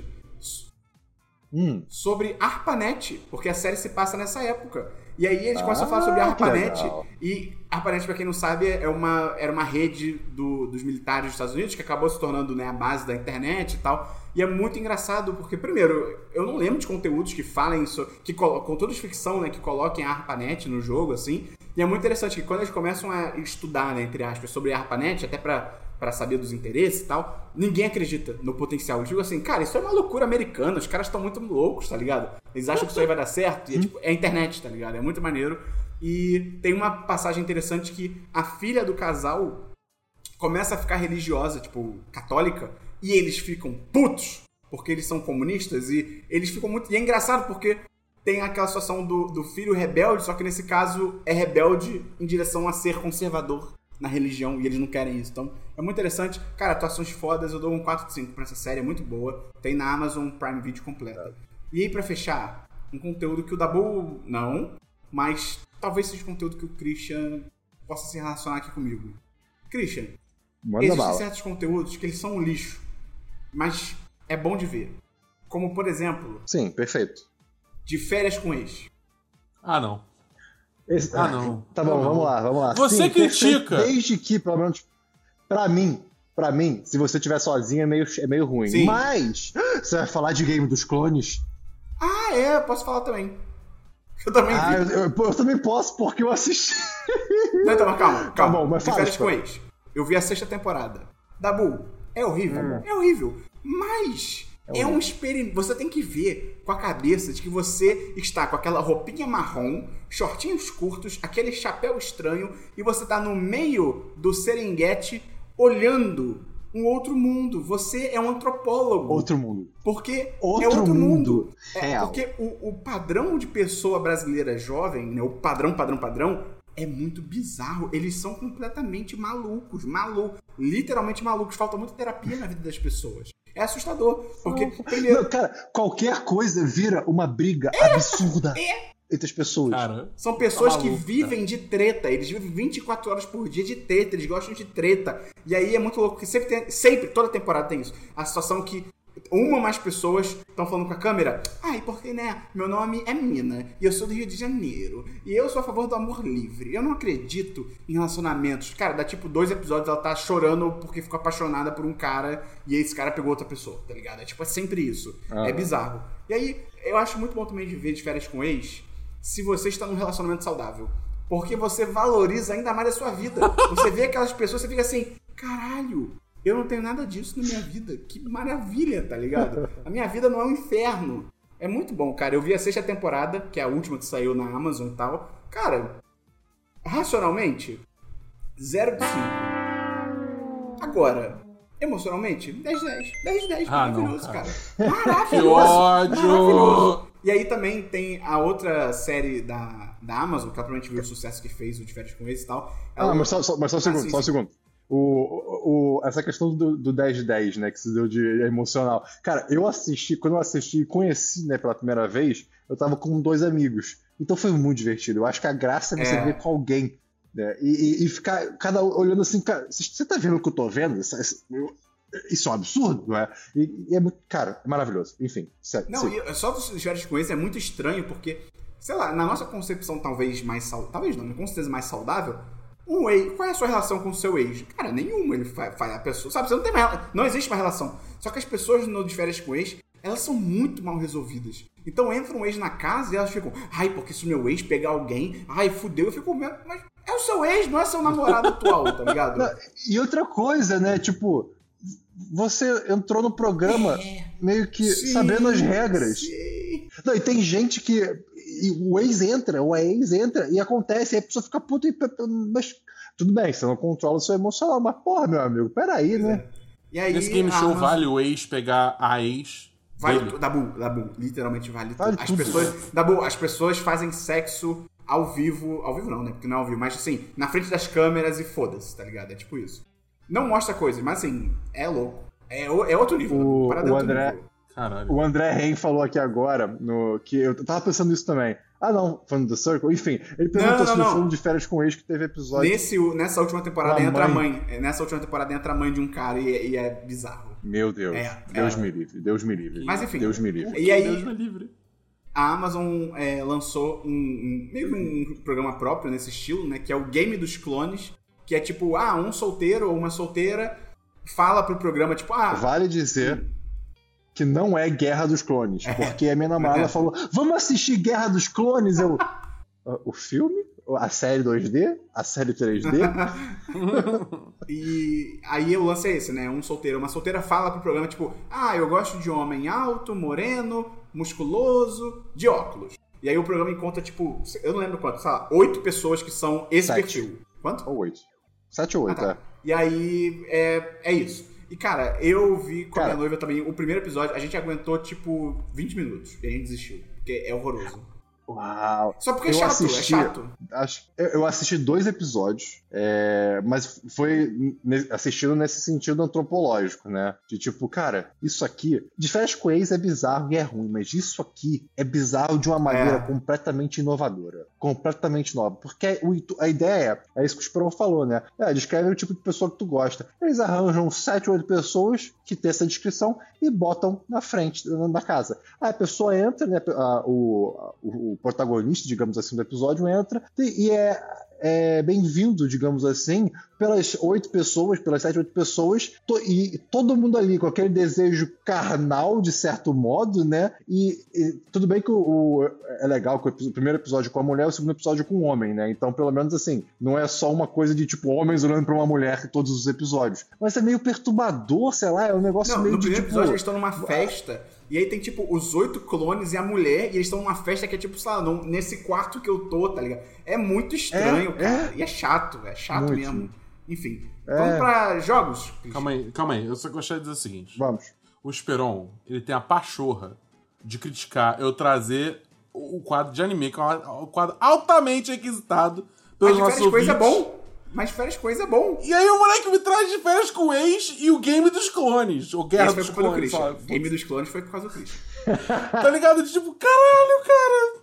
Hum. sobre ARPANET, porque a série se passa nessa época. E aí eles começam a falar sobre Ah, ARPANET. E ARPANET, pra quem não sabe, é uma, era uma rede do- dos militares dos Estados Unidos que acabou se tornando né, a base da internet e tal. E é muito engraçado porque, primeiro, eu não lembro de conteúdos que falem isso, que conteúdos de ficção, né, que coloquem a ARPANET no jogo, assim. E é muito interessante que quando eles começam a estudar, né, entre aspas, sobre a ARPANET, até pra, pra saber dos interesses e tal, ninguém acredita no potencial. Eu digo assim, cara, isso é uma loucura americana, os caras estão muito loucos, tá ligado? Eles acham que isso aí vai dar certo, e é, tipo, é internet, tá ligado? É muito maneiro. E tem uma passagem interessante que a filha do casal começa a ficar religiosa, tipo, católica, e eles ficam putos, porque eles são comunistas, e eles ficam muito. E é engraçado porque tem aquela situação do, do filho rebelde, só que nesse caso é rebelde em direção a ser conservador na religião, e eles não querem isso. Então, é muito interessante. Cara, atuações fodas, eu dou um 4 de 5 pra essa série, é muito boa. Tem na Amazon Prime Video completa. E aí, pra fechar, um conteúdo que o Dabu não, mas talvez seja conteúdo que o Christian possa se relacionar aqui comigo. Christian, Manda Existem bala. certos conteúdos que eles são um lixo, mas é bom de ver. Como, por exemplo, Sim, perfeito. de férias com ex. Ah, não. Esse- Ah, não. Tá bom, não. vamos lá, vamos lá. Você Sim, critica. Desde que, pelo menos, pra mim, pra mim, se você estiver sozinho é meio, é meio ruim. Sim. Mas, você vai falar de Game dos Clones? Ah, é, eu posso falar também. Eu também Ah, eu, vi. eu- eu também posso, porque eu assisti. Não, então, mas calma, calma. bom, mas de fala, férias com ex. Eu vi a sexta temporada. Dabu, é horrível. Hum. É horrível. Mas é, um experimento. Você tem que ver com a cabeça de que você está com aquela roupinha marrom, shortinhos curtos, aquele chapéu estranho, e você tá no meio do Serengeti olhando um outro mundo. Você é um antropólogo. Outro mundo. Porque Outro é outro mundo. mundo. É, Real. porque o, o padrão de pessoa brasileira jovem, né, o padrão, padrão, padrão, é muito bizarro. Eles são completamente malucos, malucos, literalmente malucos. Falta muita terapia na vida das pessoas. É assustador. Porque, primeiro, Não, cara, qualquer coisa vira uma briga É, absurda entre as pessoas. Cara. São pessoas Tá que vivem de treta. Eles vivem 24 horas por dia de treta. Eles gostam de treta. E aí é muito louco. Porque sempre tem. Sempre, toda temporada tem isso. A situação que uma ou mais pessoas estão falando com a câmera. Ai, porque, né? Meu nome é Mina. E eu sou do Rio de Janeiro. E eu sou a favor do amor livre. Eu não acredito em relacionamentos. Cara, dá tipo dois episódios ela tá chorando porque ficou apaixonada por um cara. E esse cara pegou outra pessoa, tá ligado? É tipo, é sempre isso. Ah. É bizarro. E aí, eu acho muito bom também de ver de férias com ex se você está num relacionamento saudável. Porque você valoriza ainda mais a sua vida. Você vê aquelas pessoas, você fica assim, caralho, eu não tenho nada disso na minha vida. Que maravilha, tá ligado? A minha vida não é um inferno. É muito bom, cara. Eu vi a sexta temporada, que é a última que saiu na Amazon e tal. Cara, racionalmente, 0 de 5. Agora, emocionalmente, 10 de 10. 10 de 10. Ah, não, maravilhoso, cara. cara. Maravilhoso. Que ódio! Maravilhoso. E aí também tem a outra série da, da Amazon, que ela provavelmente viu o sucesso que fez o férias com eles e tal. Ela- Ah, mas só, só- mas só um Ah, segundo, sim, só um sim. segundo. O, o- essa questão do, do 10 de 10, né, que se deu de emocional. Cara, eu assisti, quando eu assisti e conheci, né, pela primeira vez, eu tava com dois amigos. Então foi muito divertido. Eu acho que a graça é você É. ver com alguém, né, e, e- ficar cada um olhando assim, cara, você tá vendo o que eu tô vendo? Isso, é um absurdo, não é? E, e é muito, cara, é maravilhoso. Enfim, sério. Não, e só dos férias com eles é muito estranho, porque, sei lá, na nossa concepção talvez mais saudável, talvez não, com certeza mais saudável, um ex, qual é a sua relação com o seu ex? Cara, nenhuma, ele faz, faz a pessoa, sabe, você não tem mais, não existe uma relação. Só que as pessoas no de férias com ex, elas são muito mal resolvidas. Então entra um ex na casa e elas ficam, ai, porque se o meu ex pegar alguém, ai, fudeu, eu fico, mas é o seu ex, não é seu namorado atual, tá ligado? Não, E outra coisa, né, tipo, você entrou no programa meio que Sim, sabendo as regras. sim. Não, e tem gente que. E o ex entra, ou a ex entra, e acontece, e a pessoa fica puta e. Mas tudo bem, você não controla o seu emocional, mas porra, meu amigo, peraí, né? E aí, Nesse game show vale o ex pegar a ex. Vale. Dabu, Dabu, literalmente vale, Vale tudo. As pessoas, Dabu, as pessoas fazem sexo ao vivo, ao vivo não, né? Porque não é ao vivo, mas assim, na frente das câmeras e foda-se, tá ligado? É tipo isso. Não mostra coisa, mas assim, é louco. É, o- é outro nível. O- é o outro André- nível. Caralho. O André Ren falou aqui agora no, que eu tava pensando isso também. Ah, não, falando do Circle, enfim. Ele perguntou Não, não, se no filme de férias com o ex que teve episódio. Nesse, nessa última temporada A entra a mãe. mãe. Nessa última temporada entra a mãe de um cara e, e é bizarro. Meu Deus. É, Deus é. me livre, Deus me livre. Mas enfim. Deus me livre. E aí- Deus me livre. A Amazon é, lançou um, um- meio que um programa próprio nesse estilo, né? Que é o Game dos Clones. Que é tipo, ah, um solteiro ou uma solteira fala pro programa, tipo, ah, Vale dizer que não é Guerra dos Clones, porque a minha namorada É. falou: vamos assistir Guerra dos Clones. Eu. "Ah, O filme? A série 2D? A série 3D? E aí o lance é esse, né? Um solteiro, uma solteira fala pro programa, tipo, ah, eu gosto de homem alto, moreno, musculoso, de óculos. E aí o programa encontra, tipo, eu não lembro quanto, sei lá, oito pessoas que são esse Sete. perfil. Quanto? ou 8. 7 ou 8, Ah, tá. é. E aí é, é isso. E cara, eu vi com a Cara. minha noiva também o primeiro episódio, a gente aguentou tipo 20 minutos e a gente desistiu. Porque é horroroso. Uau. Só porque é Eu chato, assisti- é chato. Acho, eu assisti dois episódios, é, mas foi assistido nesse sentido antropológico, né? De tipo, cara, isso aqui, de com ex é bizarro e é ruim, mas isso aqui é bizarro de uma maneira É. completamente inovadora. Completamente nova. Porque intu- a ideia é isso que o Esperão falou, né? É, descreve o tipo de pessoa que tu gosta. Eles arranjam sete ou oito pessoas que têm essa descrição e botam na frente da casa. Aí a pessoa entra, né? a- o, o, protagonista, digamos assim, do episódio entra e é, é bem-vindo, digamos assim, pelas oito pessoas, pelas sete, oito pessoas, to- e todo mundo ali com aquele desejo carnal, de certo modo, né? E, e tudo bem que o, o- é legal que o primeiro episódio com a mulher, o segundo episódio com o homem, né? Então, pelo menos assim, não é só uma coisa de tipo homens olhando pra uma mulher em todos os episódios. Mas é meio perturbador, sei lá, é um negócio Não, meio no de primeiro tipo. episódio eles estão numa festa e aí tem tipo os oito clones e a mulher e eles estão numa festa que é tipo, sei lá, nesse quarto que eu tô, tá ligado? É muito estranho, É, cara. E é chato, é chato Muito. mesmo. Enfim, É. vamos pra jogos. Calma aí, calma aí. Eu só gostaria de dizer o seguinte. Vamos. O Esperon, ele tem a pachorra de criticar eu trazer o quadro de anime, que é um quadro altamente requisitado pelos nossos coisa é bom. Mas férias coisa é bom. E aí o moleque me traz de férias com o ex e o game dos clones. Ou Guerra Esse dos do Clones. Christian. sabe? Game dos clones foi por causa do Christian. Tá ligado? Tipo, caralho, cara.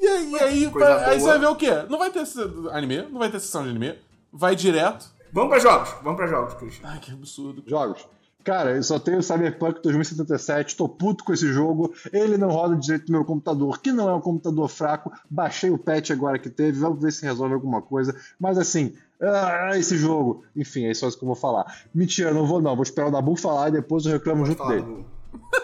E aí, e aí, pra- aí você vai ver o quê? Não vai ter anime, não vai ter sessão de anime. Vai direto. Vamos pra jogos. Vamos pra jogos, Christian. Ai, que absurdo. Jogos. Cara, eu só tenho Cyberpunk 2077, tô puto com esse jogo, ele não roda direito no meu computador, que não é um computador fraco, baixei o patch agora que teve, vamos ver se resolve alguma coisa, mas assim, ah, esse jogo, enfim, é só isso que eu vou falar. Mentira, não vou não, vou esperar o Dabu falar e depois eu reclamo junto dele.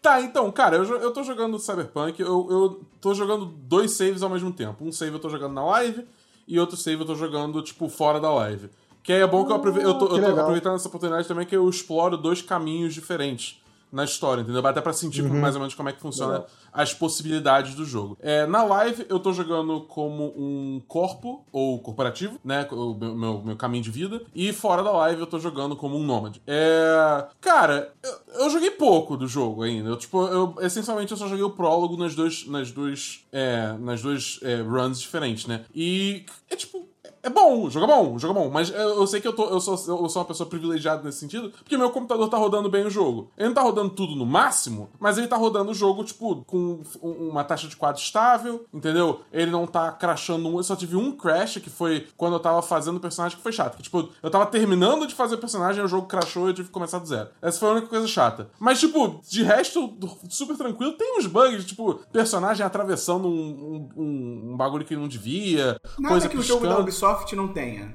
Tá, então, cara, eu, eu tô jogando Cyberpunk, eu, eu tô jogando dois saves ao mesmo tempo. Um save eu tô jogando na live e outro save eu tô jogando, tipo, fora da live. Que aí é bom que eu, aprove- eu tô, que eu tô legal. aproveitando essa oportunidade também que eu exploro dois caminhos diferentes na história, entendeu? Até pra sentir Uhum. mais ou menos como é que funciona as possibilidades do jogo. É, na live, eu tô jogando como um corpo, ou corporativo, né? O meu, meu, meu caminho de vida. E fora da live, eu tô jogando como um nômade. É. Cara, eu, eu joguei pouco do jogo ainda. Eu, tipo, eu, essencialmente eu só joguei o prólogo nas duas, nas duas, é, nas duas é, runs diferentes, né? E é tipo. É bom, o jogo é bom, o jogo é bom, mas eu, eu sei que eu, tô, eu, sou, eu sou uma pessoa privilegiada nesse sentido, porque meu computador tá rodando bem o jogo. Ele não tá rodando tudo no máximo, mas ele tá rodando o jogo, tipo, com um- uma taxa de quadro estável, entendeu? Ele não tá crashando um. Eu só tive um crash, que foi quando eu tava fazendo o personagem, que foi chato. Que, tipo, eu tava terminando de fazer o personagem, o jogo crashou e eu tive que começar do zero. Essa foi a única coisa chata. Mas, tipo, de resto, super tranquilo. Tem uns bugs, tipo, personagem atravessando um, um, um- bagulho que não devia, Nada coisa que o jogo da piscando. Ubisoft não tenha.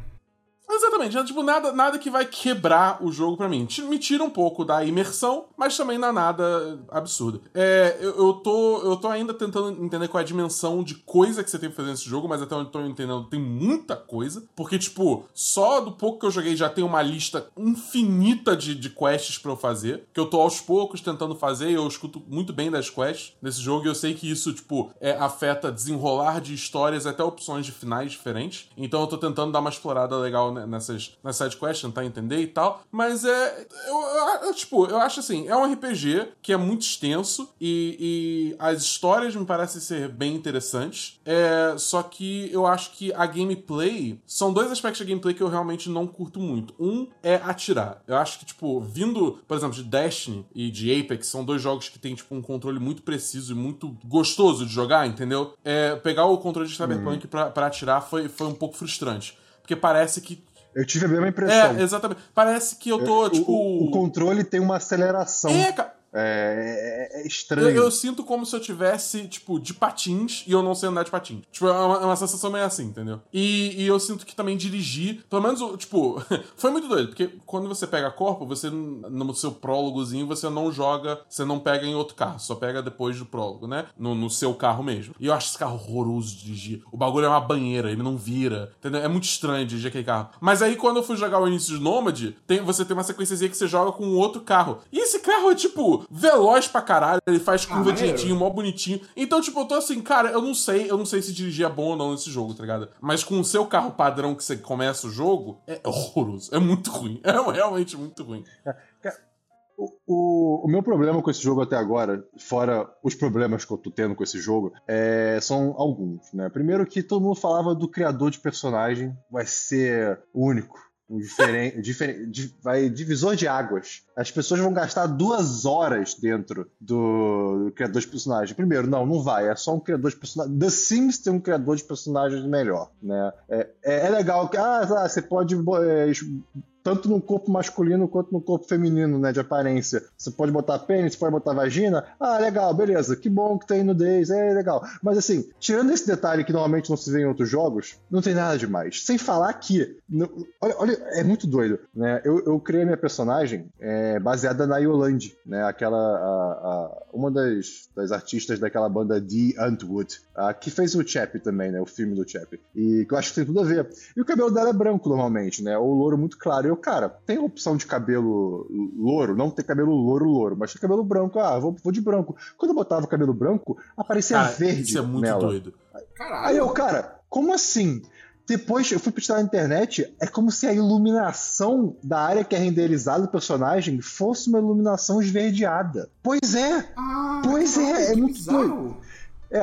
Exatamente, é, tipo, nada, nada que vai quebrar o jogo pra mim. Me tira um pouco da imersão, mas também não é nada absurdo. É, eu, eu tô, eu tô ainda tentando entender qual é a dimensão de coisa que você tem pra fazer nesse jogo, mas até onde eu tô entendendo, tem muita coisa. Porque, tipo, só do pouco que eu joguei já tem uma lista infinita de, de quests pra eu fazer. Que eu tô aos poucos tentando fazer e eu escuto muito bem das quests nesse jogo. E eu sei que isso, tipo, é, afeta desenrolar de histórias até opções de finais diferentes. Então eu tô tentando dar uma explorada legal ne- nessas nessas, sidequests, tentar entender e tal. Mas é. Eu, eu, tipo, eu acho assim, é um RPG que é muito extenso e, e as histórias me parecem ser bem interessantes. É, só que eu acho que a gameplay. São dois aspectos da gameplay que eu realmente não curto muito. Um é atirar. Eu acho que, tipo, vindo, por exemplo, de Destiny e de Apex, são dois jogos que tem, tipo, um controle muito preciso e muito gostoso de jogar, entendeu? É, pegar o controle de Cyberpunk hum. pra, pra atirar foi, foi um pouco frustrante. Porque parece que eu tive a mesma impressão. É, exatamente. Parece que eu tô, tipo. O, o, controle tem uma aceleração. É, cara. É, é, é estranho. Eu, eu, sinto como se eu tivesse, tipo, de patins e eu não sei andar de patins. Tipo, é uma, é uma sensação meio assim, entendeu? E, e, eu sinto que também dirigir, pelo menos, tipo, foi muito doido, porque quando você pega corpo, você, no seu prólogozinho, você não joga, você não pega em outro carro, só pega depois do prólogo, né? No, no seu carro mesmo. E eu acho esse carro horroroso de dirigir. O bagulho é uma banheira, ele não vira, entendeu? É muito estranho dirigir aquele carro. Mas aí, quando eu fui jogar o início de Nomad, tem, você tem uma sequência que você joga com outro carro. E esse carro é, tipo, veloz pra caralho, ele faz curva ah, direitinho, mó bonitinho. Então, tipo, eu tô assim, cara, eu não sei, eu não sei se dirigir é bom ou não nesse jogo, tá ligado? Mas com o seu carro padrão que você começa o jogo, é horroroso, é muito ruim, é realmente muito ruim. O, o, o, meu problema com esse jogo até agora, fora os problemas que eu tô tendo com esse jogo, é, são alguns, né? Primeiro que todo mundo falava do criador de personagem vai ser único, um diferente, diferente, vai divisor de águas. As pessoas vão gastar duas horas dentro do, do, criador de personagem. Primeiro, não, não vai. É só um criador de personagem. The Sims tem um criador de personagens melhor, né? É, é, é legal que ah, tá, você pode é, tanto no corpo masculino quanto no corpo feminino, né, de aparência. Você pode botar pênis, pode botar vagina. Ah, legal, beleza. Que bom que tem nudez, é legal. Mas assim, tirando esse detalhe que normalmente não se vê em outros jogos, não tem nada demais. Sem falar que, no, olha, olha, é muito doido, né? Eu, eu criei minha personagem é, baseada na Yolande, né? Aquela, a, a, uma das, das artistas daquela banda The Antwood, a, que fez o Chap também, né? O filme do Chap. E que eu acho que tem tudo a ver. E o cabelo dela é branco normalmente, né? O louro muito claro eu, cara, tem opção de cabelo louro, não ter cabelo louro, louro, mas tem cabelo branco, ah, vou, vou de branco. Quando eu botava cabelo branco, aparecia cara, verde. Isso é muito nela. doido. Caralho. Aí eu, cara, como assim? Depois eu fui pesquisar na internet, é como se a iluminação da área que é renderizada do personagem fosse uma iluminação esverdeada. Pois é! Ah, pois é, é muito bizarro. doido. É,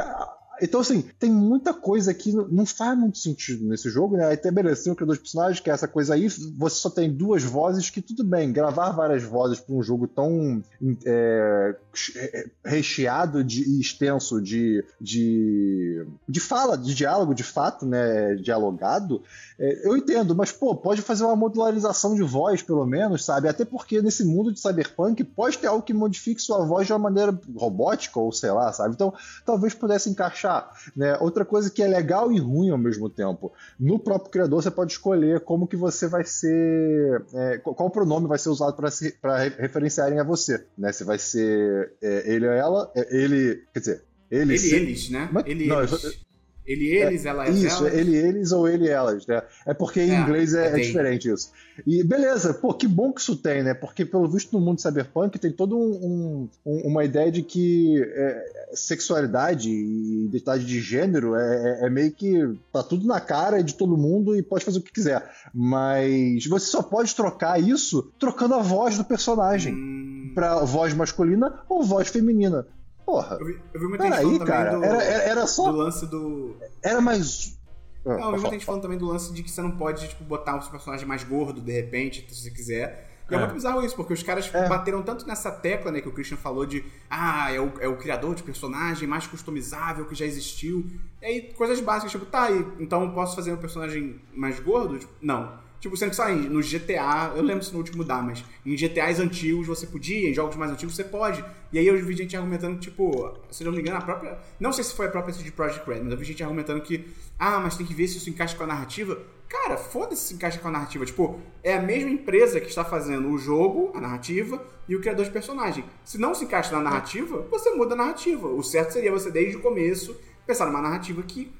então, assim, tem muita coisa que não faz muito sentido nesse jogo, né? Até beleza, tem o criador de personagens, que é essa coisa aí, você só tem duas vozes, que tudo bem, gravar várias vozes para um jogo tão é, é, recheado de, e extenso de, de, de fala, de diálogo, de fato, né? Dialogado, é, eu entendo, mas, pô, pode fazer uma modularização de voz, pelo menos, sabe? Até porque nesse mundo de cyberpunk pode ter algo que modifique sua voz de uma maneira robótica, ou sei lá, sabe? Então, talvez pudesse encaixar né? Outra coisa que é legal e ruim ao mesmo tempo. No próprio criador você pode escolher como que você vai ser, é, qual pronome vai ser usado para referenciarem a você, né? Se vai ser é, ele ou ela, é, ele, quer dizer, ele, ele eles, né? Mas, ele não, eles. Ele, eles, é, ela, Isso, elas. ele, eles ou ele, elas, né? É porque em é, inglês é, é, diferente isso. E beleza, pô, que bom que isso tem, né? Porque pelo visto no mundo cyberpunk tem toda um, um, uma ideia de que é, sexualidade e identidade de gênero é, é, é, meio que tá tudo na cara de todo mundo e pode fazer o que quiser. Mas você só pode trocar isso trocando a voz do personagem. Hum. Pra voz masculina ou voz feminina. Porra. Eu vi, eu vi muita gente falando cara, do, era, era, só. Do lance do. Era mais. Ah, não, eu vi muita gente falando também do lance de que você não pode, tipo, botar um personagem mais gordo de repente, se você quiser. E é, é muito bizarro isso, porque os caras é. bateram tanto nessa tecla, né, que o Christian falou de ah, é o, é o criador de personagem mais customizável que já existiu. E aí, coisas básicas, tipo, tá, então posso fazer um personagem mais gordo? Tipo, não. Tipo, sendo que, sabe, no GTA, eu lembro se no último dá, mas em GTAs antigos você podia, em jogos mais antigos você pode. E aí eu vi gente argumentando tipo, se não me engano, a própria. Não sei se foi a própria CD Project Red, mas eu vi gente argumentando que, ah, mas tem que ver se isso encaixa com a narrativa. Cara, foda-se se encaixa com a narrativa. Tipo, é a mesma empresa que está fazendo o jogo, a narrativa, e o criador de personagem. Se não se encaixa na narrativa, você muda a narrativa. O certo seria você, desde o começo, pensar numa narrativa que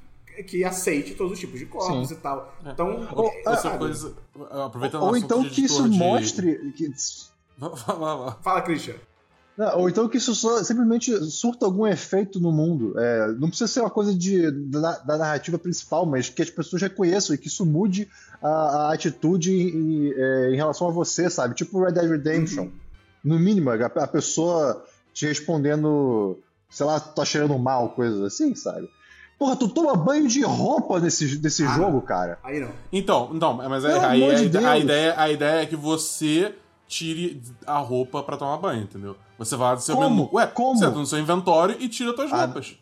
que aceite todos os tipos de corpos Sim. e tal. É. Então, ou, é, coisa, aproveitando ou então que isso de... mostre que... Fala, Christian. Não, ou então que isso só, simplesmente surta algum efeito no mundo. É, não precisa ser uma coisa de, da, da, narrativa principal, mas que as pessoas reconheçam e que isso mude a, a atitude em, é, em, relação a você, sabe? Tipo Red Dead Redemption. Uhum. No mínimo, a, a, pessoa te respondendo, sei lá, tá cheirando mal, coisas assim, sabe? Porra, tu toma banho de roupa nesse, nesse ah, jogo, cara. Aí não. Então, não, mas aí, aí a, de a, ideia, a ideia é que você tire a roupa para tomar banho, entendeu? Você vai lá do seu Como? menu. Ué, Como? você entra no seu inventório e tira suas ah, roupas.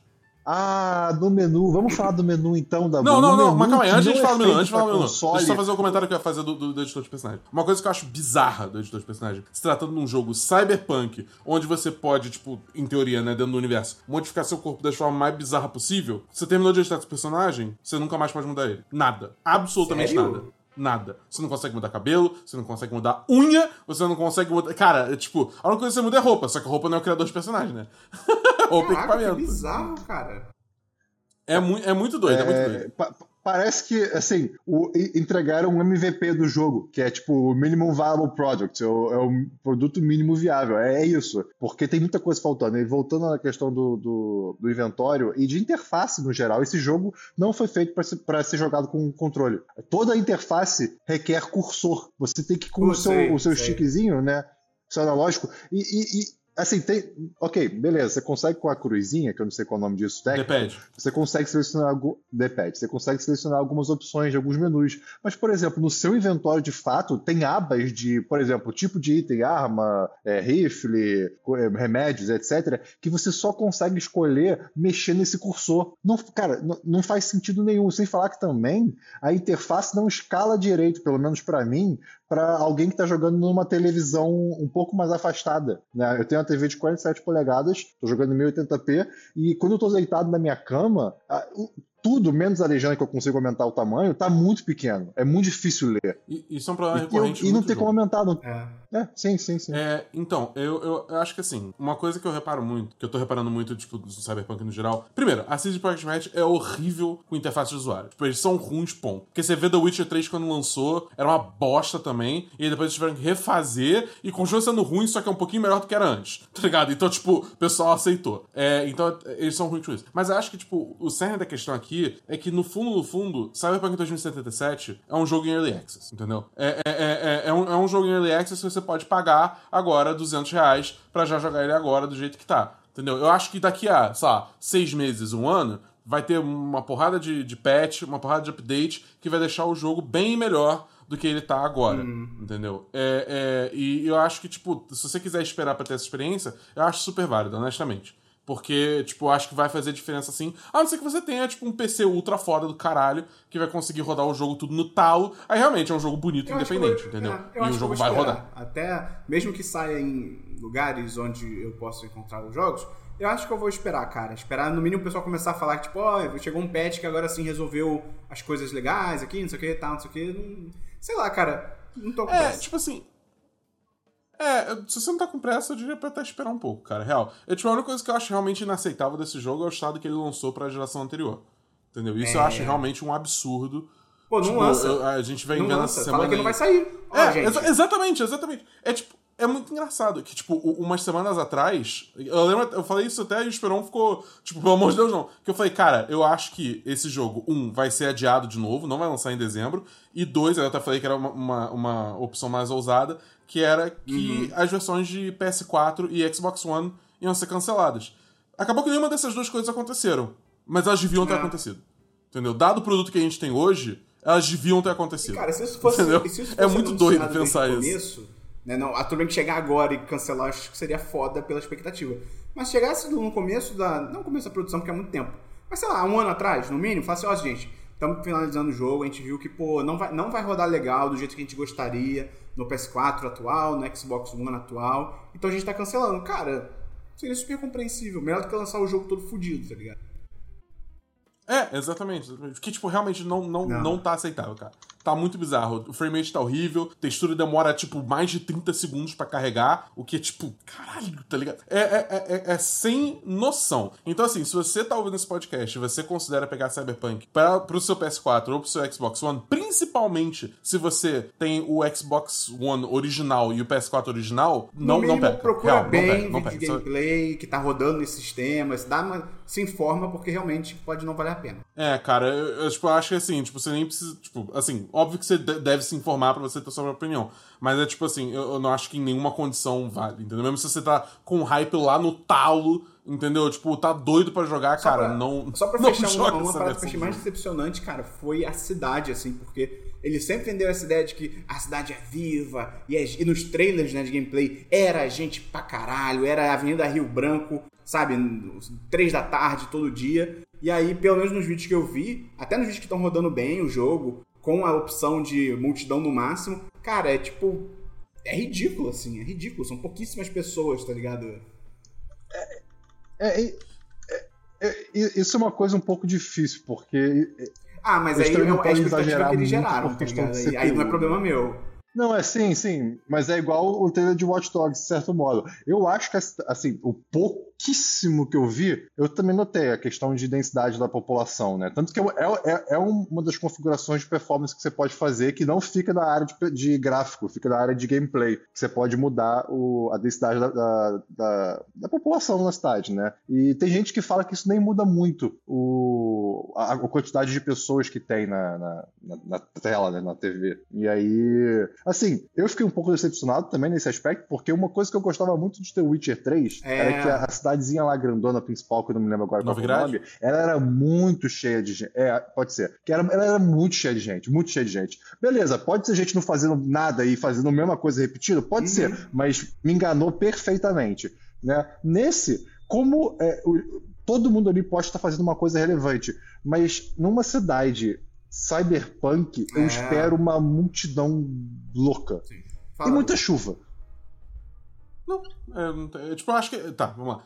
Ah, do menu. Vamos falar do menu então da Não, não, não, mas calma aí, antes de falar do menu, antes de falar do menu. Deixa eu só fazer o um comentário que eu ia fazer do, do, do, editor de personagem. Uma coisa que eu acho bizarra do editor de personagem, se tratando de um jogo cyberpunk, onde você pode, tipo, em teoria, né, dentro do universo, modificar seu corpo da forma mais bizarra possível, você terminou de editar seu personagem, você nunca mais pode mudar ele. Nada. Absolutamente Sério? nada nada. Você não consegue mudar cabelo, você não consegue mudar unha, você não consegue mudar. Cara, é, tipo, a única coisa que você muda é roupa, só que a roupa não é o criador de personagem, né? roupa Caraca, equipamento. Que bizarro, cara. É, mu é muito doido, é, é muito doido. Pa parece que, assim, o, entregaram um MVP do jogo, que é tipo o Minimum Viable Product, é o, é o produto mínimo viável, é, é, isso. Porque tem muita coisa faltando. E voltando à questão do, do, do inventório e de interface no geral, esse jogo não foi feito para ser, ser jogado com controle. Toda a interface requer cursor. Você tem que, com o seu, o seu stickzinho, né? Seu analógico, e, e, e Assim, tem. Ok, beleza. Você consegue com a cruzinha, que eu não sei qual é o nome disso, técnico. Depende. Você consegue selecionar. Depende. Você consegue selecionar algumas opções de alguns menus. Mas, por exemplo, no seu inventório de fato, tem abas de, por exemplo, tipo de item, arma, é, rifle, é, remédios, etc., que você só consegue escolher mexer nesse cursor. Não, cara, não, não faz sentido nenhum. Sem falar que também a interface não escala direito, pelo menos para mim, para alguém que está jogando numa televisão um pouco mais afastada. Né? Eu tenho uma TV de 47 polegadas, estou jogando em 1080p, e quando eu estou deitado na minha cama, tudo, menos a legenda que eu consigo aumentar o tamanho, tá muito pequeno. É muito difícil ler. E, isso é um problema recorrente. E, e não tem como aumentar. Não... É. é. sim, sim, sim. É, então, eu, eu, eu, acho que assim, uma coisa que eu reparo muito, que eu tô reparando muito, tipo, do Cyberpunk no geral. Primeiro, a CD Projekt Red é horrível com interface de usuário. Tipo, eles são ruins, ponto. Porque você vê The Witcher 3 quando lançou, era uma bosta também, e depois eles tiveram que refazer, e continua sendo ruim, só que é um pouquinho melhor do que era antes, tá ligado? Então, tipo, o pessoal aceitou. É, então, eles são ruins com isso. Mas eu acho que, tipo, o cerne da questão aqui é que no fundo, no fundo, Cyberpunk 2077 é um jogo em Early Access, entendeu? É, é, é, é, um, é um jogo em Early Access que você pode pagar agora 200 reais pra já jogar ele agora do jeito que tá, entendeu? Eu acho que daqui a, sei lá, seis meses, um ano, vai ter uma porrada de, de patch, uma porrada de update que vai deixar o jogo bem melhor do que ele tá agora, hum. entendeu? É, é, e eu acho que, tipo, se você quiser esperar pra ter essa experiência, eu acho super válido, honestamente. Porque, tipo, acho que vai fazer diferença assim. A não ser que você tenha, tipo, um PC ultra foda do caralho que vai conseguir rodar o jogo tudo no talo. Aí realmente é um jogo bonito, independente, vou, entendeu? É, e o jogo vai rodar. Até, mesmo que saia em lugares onde eu possa encontrar os jogos, eu acho que eu vou esperar, cara. Esperar no mínimo o pessoal começar a falar que, tipo, ó, oh, chegou um patch que agora sim resolveu as coisas legais aqui, não sei o que, tal, não sei o que. Sei lá, cara. Não tô com É, tipo assim, é, se você não tá com pressa, eu diria pra até esperar um pouco, cara. Real. Eu, tipo, a única coisa que eu acho realmente inaceitável desse jogo é o estado que ele lançou pra geração anterior. Entendeu? Isso é... eu acho realmente um absurdo. Pô, não tipo, lança. Eu, a gente vem não vendo lança. essa semana. Fala que não vai sair. Ó, é, exa exatamente, exatamente. É tipo, é muito engraçado que, tipo, umas semanas atrás, eu lembro, eu falei isso até e o Esperon ficou, tipo, pelo amor de Deus, não. Que eu falei, cara, eu acho que esse jogo, um, vai ser adiado de novo, não vai lançar em dezembro, e dois, eu até falei que era uma, uma, uma opção mais ousada, que era que uhum. as versões de PS4 e Xbox One iam ser canceladas. Acabou que nenhuma dessas duas coisas aconteceram, mas elas deviam ter é. acontecido. Entendeu? Dado o produto que a gente tem hoje, elas deviam ter acontecido. cara, se isso fosse, se isso é fosse é muito doido pensar isso. Começo, né, não, a que chegar agora e cancelar, acho que seria foda pela expectativa. Mas se chegasse no começo da. Não começo da produção, porque é muito tempo. Mas sei lá, um ano atrás, no mínimo, falasse, ó, gente, estamos finalizando o jogo, a gente viu que, pô, não vai, não vai rodar legal do jeito que a gente gostaria no PS4 atual, no Xbox One atual. Então a gente tá cancelando. Cara, seria super compreensível. Melhor do que lançar o jogo todo fodido, tá ligado? É, exatamente. Que, tipo, realmente não, não, não. não tá aceitável, cara. Tá muito bizarro. O frame rate tá horrível, textura demora, tipo, mais de 30 segundos para carregar, o que é, tipo, caralho, tá ligado? É, é, é, é, sem noção. Então, assim, se você tá ouvindo esse podcast e você considera pegar Cyberpunk para pro seu PS4 ou pro seu Xbox One, principalmente se você tem o Xbox One original e o PS4 original, não, mínimo, não pega. procura Real, bem não pega, não pega. gameplay que tá rodando nesses sistemas, dá uma, se informa porque realmente pode não valer a pena. É, cara, eu, eu, tipo, eu acho que assim, tipo, você nem precisa. Tipo, assim, óbvio que você de- deve se informar pra você ter sua própria opinião. Mas é tipo assim, eu, eu não acho que em nenhuma condição vale, entendeu? Mesmo se você tá com hype lá no talo, entendeu? Tipo, tá doido pra jogar, Só cara, pra- não. Só pra não fechar uma, uma parada que eu achei mais decepcionante, cara, foi a cidade, assim, porque ele sempre vendeu essa ideia de que a cidade é viva, e, é- e nos trailers né, de gameplay era gente pra caralho, era a Avenida Rio Branco, sabe, três da tarde todo dia. E aí, pelo menos nos vídeos que eu vi, até nos vídeos que estão rodando bem o jogo, com a opção de multidão no máximo, cara, é tipo. É ridículo, assim, é ridículo. São pouquíssimas pessoas, tá ligado? É, é- é- é- isso é uma coisa um pouco difícil, porque. Ah, mas Eles aí é também não a podem expectativa que eles geraram, tá ligado? Aí, aí não é problema meu. Não, é sim, sim, mas é igual o trailer de Watch Dogs, de certo modo. Eu acho que, assim, o pouquíssimo que eu vi, eu também notei a questão de densidade da população, né? Tanto que é, é, é uma das configurações de performance que você pode fazer que não fica na área de, de gráfico, fica na área de gameplay. Que você pode mudar o, a densidade da, da, da, da população na cidade, né? E tem gente que fala que isso nem muda muito o, a, a quantidade de pessoas que tem na, na, na, tela, né? Na TV. E aí, assim, eu fiquei um pouco decepcionado também nesse aspecto, porque uma coisa que eu gostava muito de The Witcher 3 É. era que a, a cidadezinha lá grandona principal, que eu não me lembro agora qual foi o Novigrad? nome, ela era muito cheia de gente. É, pode ser. Que era, ela era muito cheia de gente, muito cheia de gente. Beleza, pode ser gente não fazendo nada e fazendo a mesma coisa repetida? Pode Uhum. ser, mas me enganou perfeitamente. Né? Nesse, como é, o- todo mundo ali pode estar fazendo uma coisa relevante, mas numa cidade cyberpunk, eu É. espero uma multidão louca. Sim. E muita chuva. Não, é, é, tipo, eu acho que. Tá, vamos lá.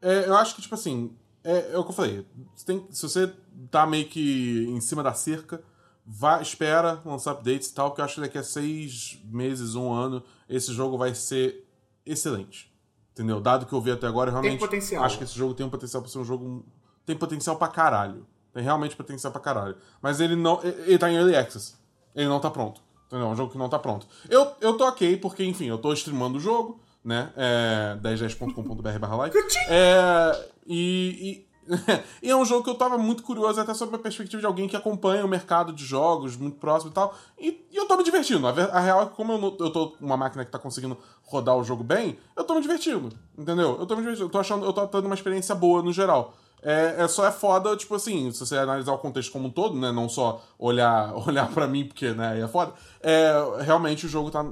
É, eu acho que, tipo assim, é, é o que eu falei. Você tem- se você tá meio que em cima da cerca, vá, espera lançar updates e tal, porque eu acho que daqui a seis meses, um ano, esse jogo vai ser excelente. Entendeu? Dado que eu vi até agora, eu realmente potencial. acho que esse jogo tem um potencial pra ser um jogo. Tem potencial pra caralho. Tem realmente potencial pra caralho. Mas ele não. Ele ele tá em early access. Ele não tá pronto. Entendeu? É um jogo que não tá pronto. Eu, eu tô ok, porque, enfim, eu tô streamando o jogo, né? É, 1010.com.br barra live. É, e, e, e é um jogo que eu tava muito curioso, até sobre a perspectiva de alguém que acompanha o mercado de jogos muito próximo e tal. E, e eu tô me divertindo. A, a real é que, como eu, eu tô com uma máquina que tá conseguindo rodar o jogo bem, eu tô me divertindo. Entendeu? Eu tô me divertindo. Eu tô achando, eu tô tendo uma experiência boa no geral. É, é só é foda, tipo assim, se você analisar o contexto como um todo, né? Não só olhar, olhar pra mim, porque, né, aí é foda. É, realmente o jogo tá,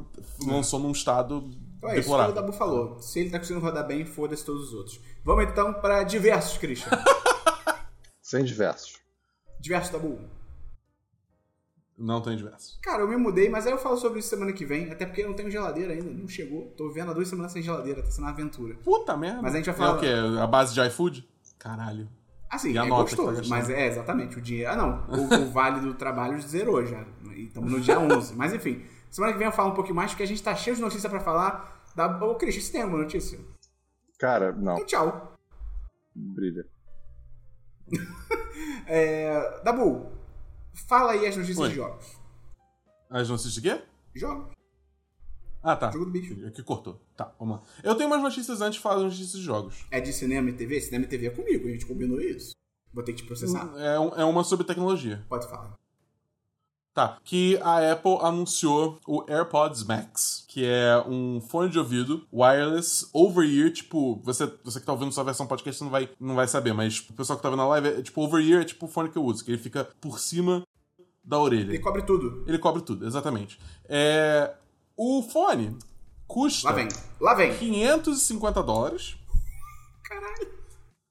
lançou num estado Então é isso que o. Dabu falou. Se ele tá conseguindo rodar bem, foda-se todos os outros. Vamos então pra diversos, Christian. Sem diversos. diversos, Dabu. Não tem diversos. Cara, eu me mudei, mas aí eu falo sobre isso semana que vem, até porque eu não tenho geladeira ainda, não chegou. Tô vendo há duas semanas sem geladeira, tá sendo uma aventura. Puta merda. Mas a gente vai É falar- o quê? A base de iFood? Caralho. Assim, E é tá gostoso, mas é exatamente o dinheiro. Ah, não. O, o vale do trabalho zerou já. E estamos no dia 11. Mas enfim, semana que vem eu falo um pouquinho mais, porque a gente tá cheio de notícia pra falar. Da... Ô, Christian, você tem alguma notícia? Cara, não. Então, tchau. Brilha. É... Dabu, fala aí as notícias Oi. de jogos. As notícias de quê? Jogos. Ah, tá. Jogo do bicho. Aqui cortou. Tá, vamos lá. Eu tenho umas notícias antes de falar das notícias de jogos. É de cinema e TV? Cinema e TV é comigo, a gente combinou isso. Vou ter que te processar. É, um- é uma sobre tecnologia. Pode falar. Tá, que a Apple anunciou o AirPods Max, que é um fone de ouvido wireless over-ear, tipo, você, você que tá ouvindo sua versão podcast não vai, não vai saber, mas o pessoal que tá vendo na live, é, tipo, over-ear é tipo o fone que eu uso, que ele fica por cima da orelha. Ele cobre tudo. Ele cobre tudo, exatamente. É, o fone custa Lá vem. Lá vem. 550 dólares Caralho.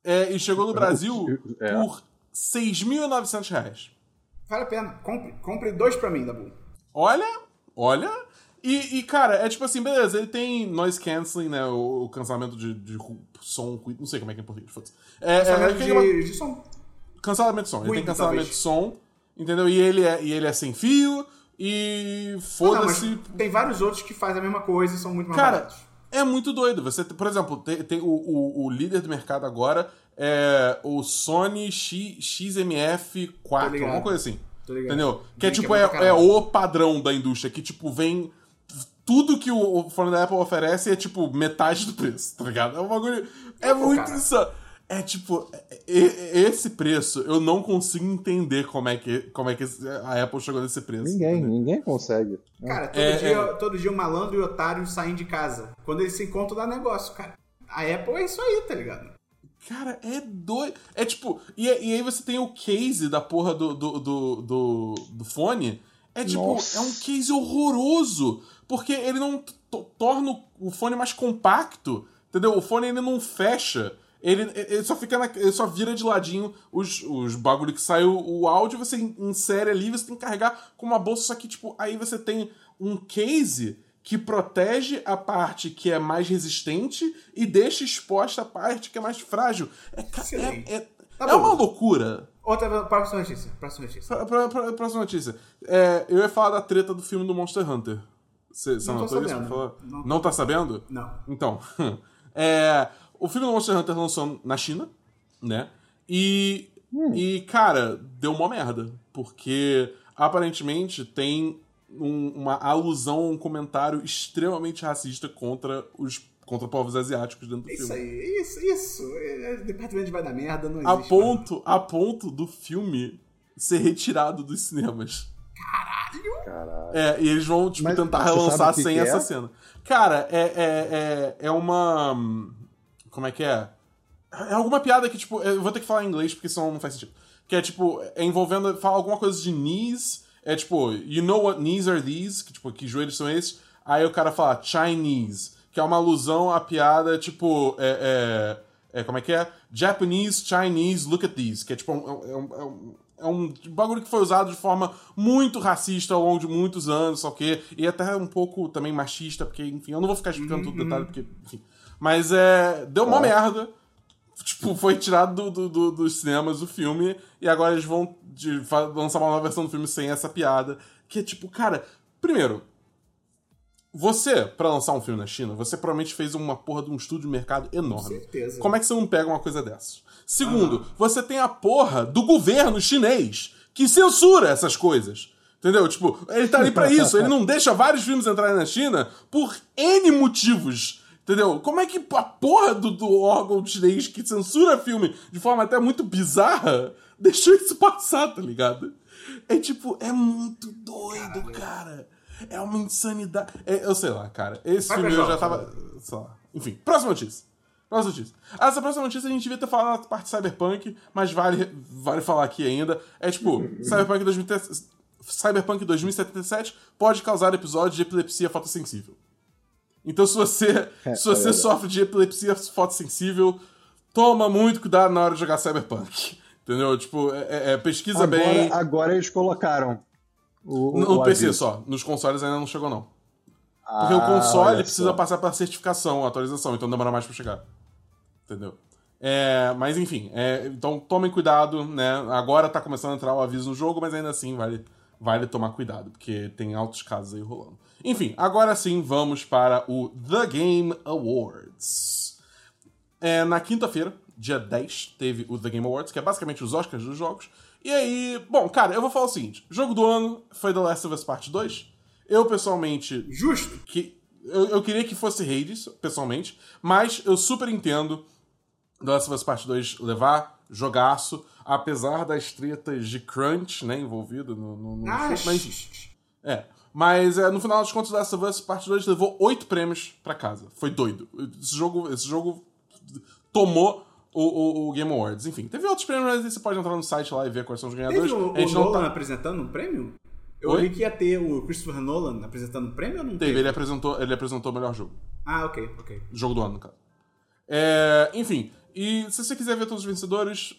é, e chegou no Brasil É. por 6.900 reais. Vale a pena. Compre, compre dois pra mim, Dabu. Olha, olha. E, e, cara, é tipo assim, beleza, ele tem noise canceling, né? O, o cancelamento de, de som, não sei como é que é em português, foda-se. É, é, Cancelamento aquele negócio- de, de som. cancelamento de som. ele tem cancelamento talvez. de som. entendeu? E ele é, e ele é sem fio, e foda-se. tem vários outros que fazem a mesma coisa e são muito mais Cara, baratos. é muito doido. Você, por exemplo, tem, tem o, o, o líder do mercado agora é o Sony X, XMF4, Tô ligado. alguma coisa assim. Entendeu? Que é tipo, que é é, é o padrão da indústria, que tipo, vem. Tudo que o, o fone da Apple oferece é tipo metade do preço, tá ligado? É um bagulho. É, pô, muito cara. isso. É tipo, é- é- esse preço eu não consigo entender como é que, como é que a Apple chegou nesse preço. Ninguém, entendeu? ninguém consegue. Cara, todo, É, dia, é. todo dia o malandro e o otário saem de casa. Quando eles se encontram, dá negócio, cara. A Apple é isso aí, tá ligado? Cara, é doido. É tipo. E, e aí você tem o case da porra do, do, do, do, do fone. É tipo, Nossa. é um case horroroso. Porque ele não to- torna o fone mais compacto. Entendeu? O fone ele não fecha. Ele, ele só fica na, ele só vira de ladinho os, os bagulho que sai o, o áudio, você insere ali, você tem que carregar com uma bolsa, só que, tipo, aí você tem um case que protege a parte que é mais resistente e deixa exposta a parte que é mais frágil. É, é, é, Tá é uma loucura. Outra, próxima notícia. Próxima notícia. Pra, pra, pra- próxima notícia. É, eu ia falar da treta do filme do Monster Hunter. Você Não tô notou isso? sabendo. Pra falar? Não Não, tô- tá sabendo? Não. Então, é, o filme do Monster Hunter lançou na China, né? E, e cara, deu uma merda. Porque aparentemente tem um- uma alusão, um comentário extremamente racista contra os contra povos asiáticos dentro do Isso filme. aí, isso, isso. É, é, departamento vai dar merda, não A ponto, a ponto do filme ser retirado dos cinemas. Caralho. É, e eles vão, tipo, Mas tentar relançar que sem que essa é? cena. Cara, é, é, é, é uma. Como é que é? É alguma piada que, tipo, eu vou ter que falar em inglês porque senão não faz sentido. Que é, tipo, é envolvendo. Fala alguma coisa de knees. É tipo, you know what knees are these? Que, tipo, que joelhos são esses? Aí o cara fala Chinese, que é uma alusão à piada, tipo, é, é, é, como é que é? Japanese, Chinese, look at these. Que é tipo, é, um, é, um, é um bagulho que foi usado de forma muito racista ao longo de muitos anos, só que e até um pouco também machista, porque, enfim, eu não vou ficar explicando todo o detalhe, porque, enfim. Mas é. Deu uma merda. Tipo, foi tirado do, do- do- dos cinemas o filme, e agora eles vão de- lançar uma nova versão do filme sem essa piada. Que é tipo, cara, primeiro, você, pra lançar um filme na China, você provavelmente fez uma porra de um estudo de mercado enorme. certeza. Como é que você não pega uma coisa dessas? Segundo, você tem a porra do governo chinês que censura essas coisas. Entendeu? Tipo, ele tá ali pra isso. Ele não deixa vários filmes entrarem na China por N motivos. Entendeu? Como é que a porra do, do órgão chinês que censura filme de forma até muito bizarra deixou isso passar, tá ligado? É tipo, é muito doido, cara. É uma insanidade. É, eu sei lá, cara. Esse filme eu já jogo. tava. Sei lá. Enfim, próxima notícia. Próxima notícia. Ah, Essa próxima notícia a gente devia ter falado na parte Cyberpunk, mas vale, vale falar aqui ainda. É tipo, Cyberpunk, 2000, Cyberpunk 2077 pode causar episódios de epilepsia fotossensível. Então, se você, É, se você é sofre de epilepsia fotossensível, toma muito cuidado na hora de jogar Cyberpunk. Entendeu? Tipo, é, é- é, pesquisa Agora, bem. agora eles colocaram o, No o PC aviso. só. Nos consoles ainda não chegou, não. Porque o Ah, console precisa só. passar pela certificação, atualização, então demora mais pra chegar. Entendeu? É, mas enfim, é, então tomem cuidado, né? Agora tá começando a entrar o aviso no jogo, mas ainda assim vale, vale tomar cuidado, porque tem altos casos aí rolando. Enfim, agora sim vamos para o The Game Awards. É, na quinta-feira, dia 10, teve o The Game Awards, que é basicamente os Oscars dos jogos. E aí, bom, cara, eu vou falar o seguinte: jogo do ano foi The Last of Us Part 2. Eu, pessoalmente, Justo. que eu, eu queria que fosse Hades, pessoalmente, mas eu super entendo The Last of Us Part 2 levar jogaço, apesar das tretas de crunch, né, envolvido no, no, no Ah, mas é. Mas é, no final das contas, Last of Us Part 2 levou oito prêmios pra casa. Foi doido. Esse jogo, esse jogo tomou o, o- o Game Awards. Enfim, teve outros prêmios, mas você pode entrar no site lá e ver quais são os ganhadores. Teve o, o Nolan tá... apresentando um prêmio? Eu Oi? vi que ia ter o Christopher Nolan apresentando um prêmio ou não Teve, ele apresentou, ele apresentou o melhor jogo. Ah, ok, ok. Jogo do ano, no caso. É, enfim, e se você quiser ver todos os vencedores,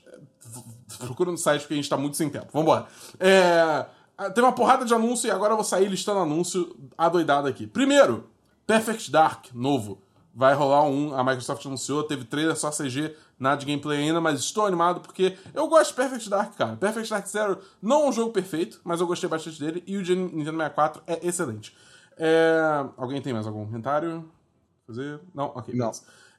procura no site porque a gente tá muito sem tempo. Vambora. É, tem uma porrada de anúncio e agora eu vou sair listando anúncio adoidado aqui. Primeiro, Perfect Dark, novo. Vai rolar um, a Microsoft anunciou, teve trailer só CG, nada de gameplay ainda, mas estou animado porque eu gosto de Perfect Dark, cara. Perfect Dark Zero não é um jogo perfeito, mas eu gostei bastante dele e o de Nintendo 64 é excelente. É... Alguém tem mais algum comentário? Fazer? Não? Ok. Não.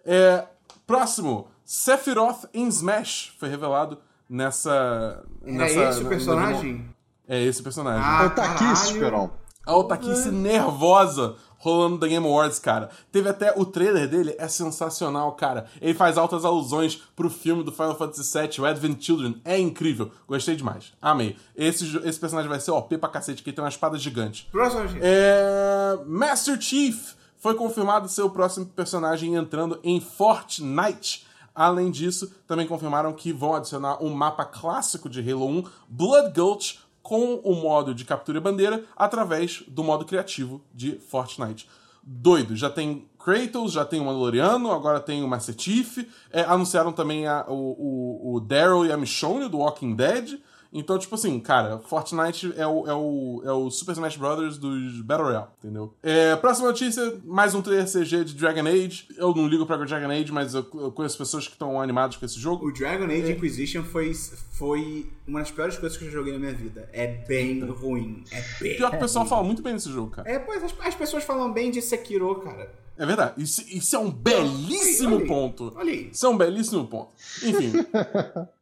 É... Próximo, Sephiroth em Smash foi revelado nessa. É nessa esse o personagem? É esse personagem. Ah, Eu aqui, caralho. Esperão. A Otakice nervosa rolando da Game Awards, cara. Teve até o trailer dele, é sensacional, cara. Ele faz altas alusões pro filme do Final Fantasy VII, o Advent Children. É incrível. Gostei demais. Amei. Esse, esse personagem vai ser OP pra cacete, que ele tem uma espada gigante. Próximo, gente. É... Master Chief foi confirmado ser o próximo personagem entrando em Fortnite. Além disso, também confirmaram que vão adicionar um mapa clássico de Halo 1, Blood Gulch, com o modo de captura e bandeira através do modo criativo de Fortnite. Doido, já tem Kratos, já tem o Mandaloriano, agora tem o Master Chief. É, anunciaram também a- o, o, o Daryl e a Michonne do Walking Dead. Então, tipo assim, cara, Fortnite é o, é o, é o Super Smash Bros. dos Battle Royale, entendeu? É, próxima notícia, mais um trailer CG de Dragon Age. Eu não ligo pra Dragon Age, mas eu, eu conheço pessoas que estão animadas com esse jogo. O Dragon Age Inquisition foi, foi uma das piores coisas que eu já joguei na minha vida. É bem ruim. É bem. Pior que o pessoal fala muito bem desse jogo, cara. É, pois as, as pessoas falam bem de Sekiro, cara. É verdade. Isso, isso é um belíssimo Olha aí, ponto. Olha aí. Isso é um belíssimo ponto. Enfim.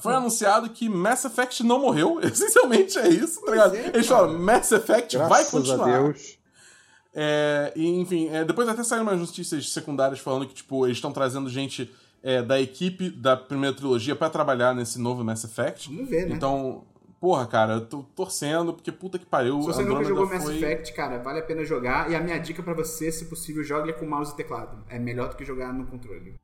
Foi anunciado que Mass Effect não morreu. Essencialmente é isso, tá ligado? Eles falam, Mass Effect vai Graças continuar. a Deus. É, e, enfim, é, depois até saíram umas notícias secundárias falando que, tipo, eles estão trazendo gente é, da equipe da primeira trilogia pra trabalhar nesse novo Mass Effect. Vamos ver, né? Então, porra, cara, eu tô torcendo, porque puta que pariu. Se você a nunca Andrômeda jogou Mass foi... Effect, cara, vale a pena jogar. E a minha dica pra você, se possível, jogue com mouse e teclado. É melhor do que jogar no controle.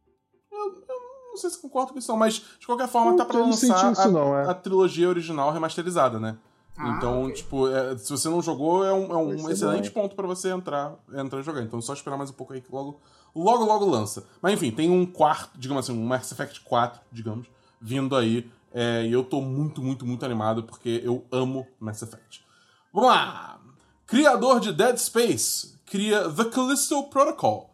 Não sei se concordo com isso, não, mas de qualquer forma Não tá pra tô lançar isso a, não, é. a trilogia original remasterizada, né? Ah, então, ok. tipo, é, se você não jogou, é um, é um excelente bom. ponto pra você entrar, entrar e jogar. Então, só esperar mais um pouco aí que logo, logo, logo lança. Mas enfim, tem um quarto, digamos assim, um Mass Effect 4, digamos, vindo aí. é, e eu tô muito, muito, muito animado porque eu amo Mass Effect. Vamos lá! Criador de Dead Space cria The Callisto Protocol.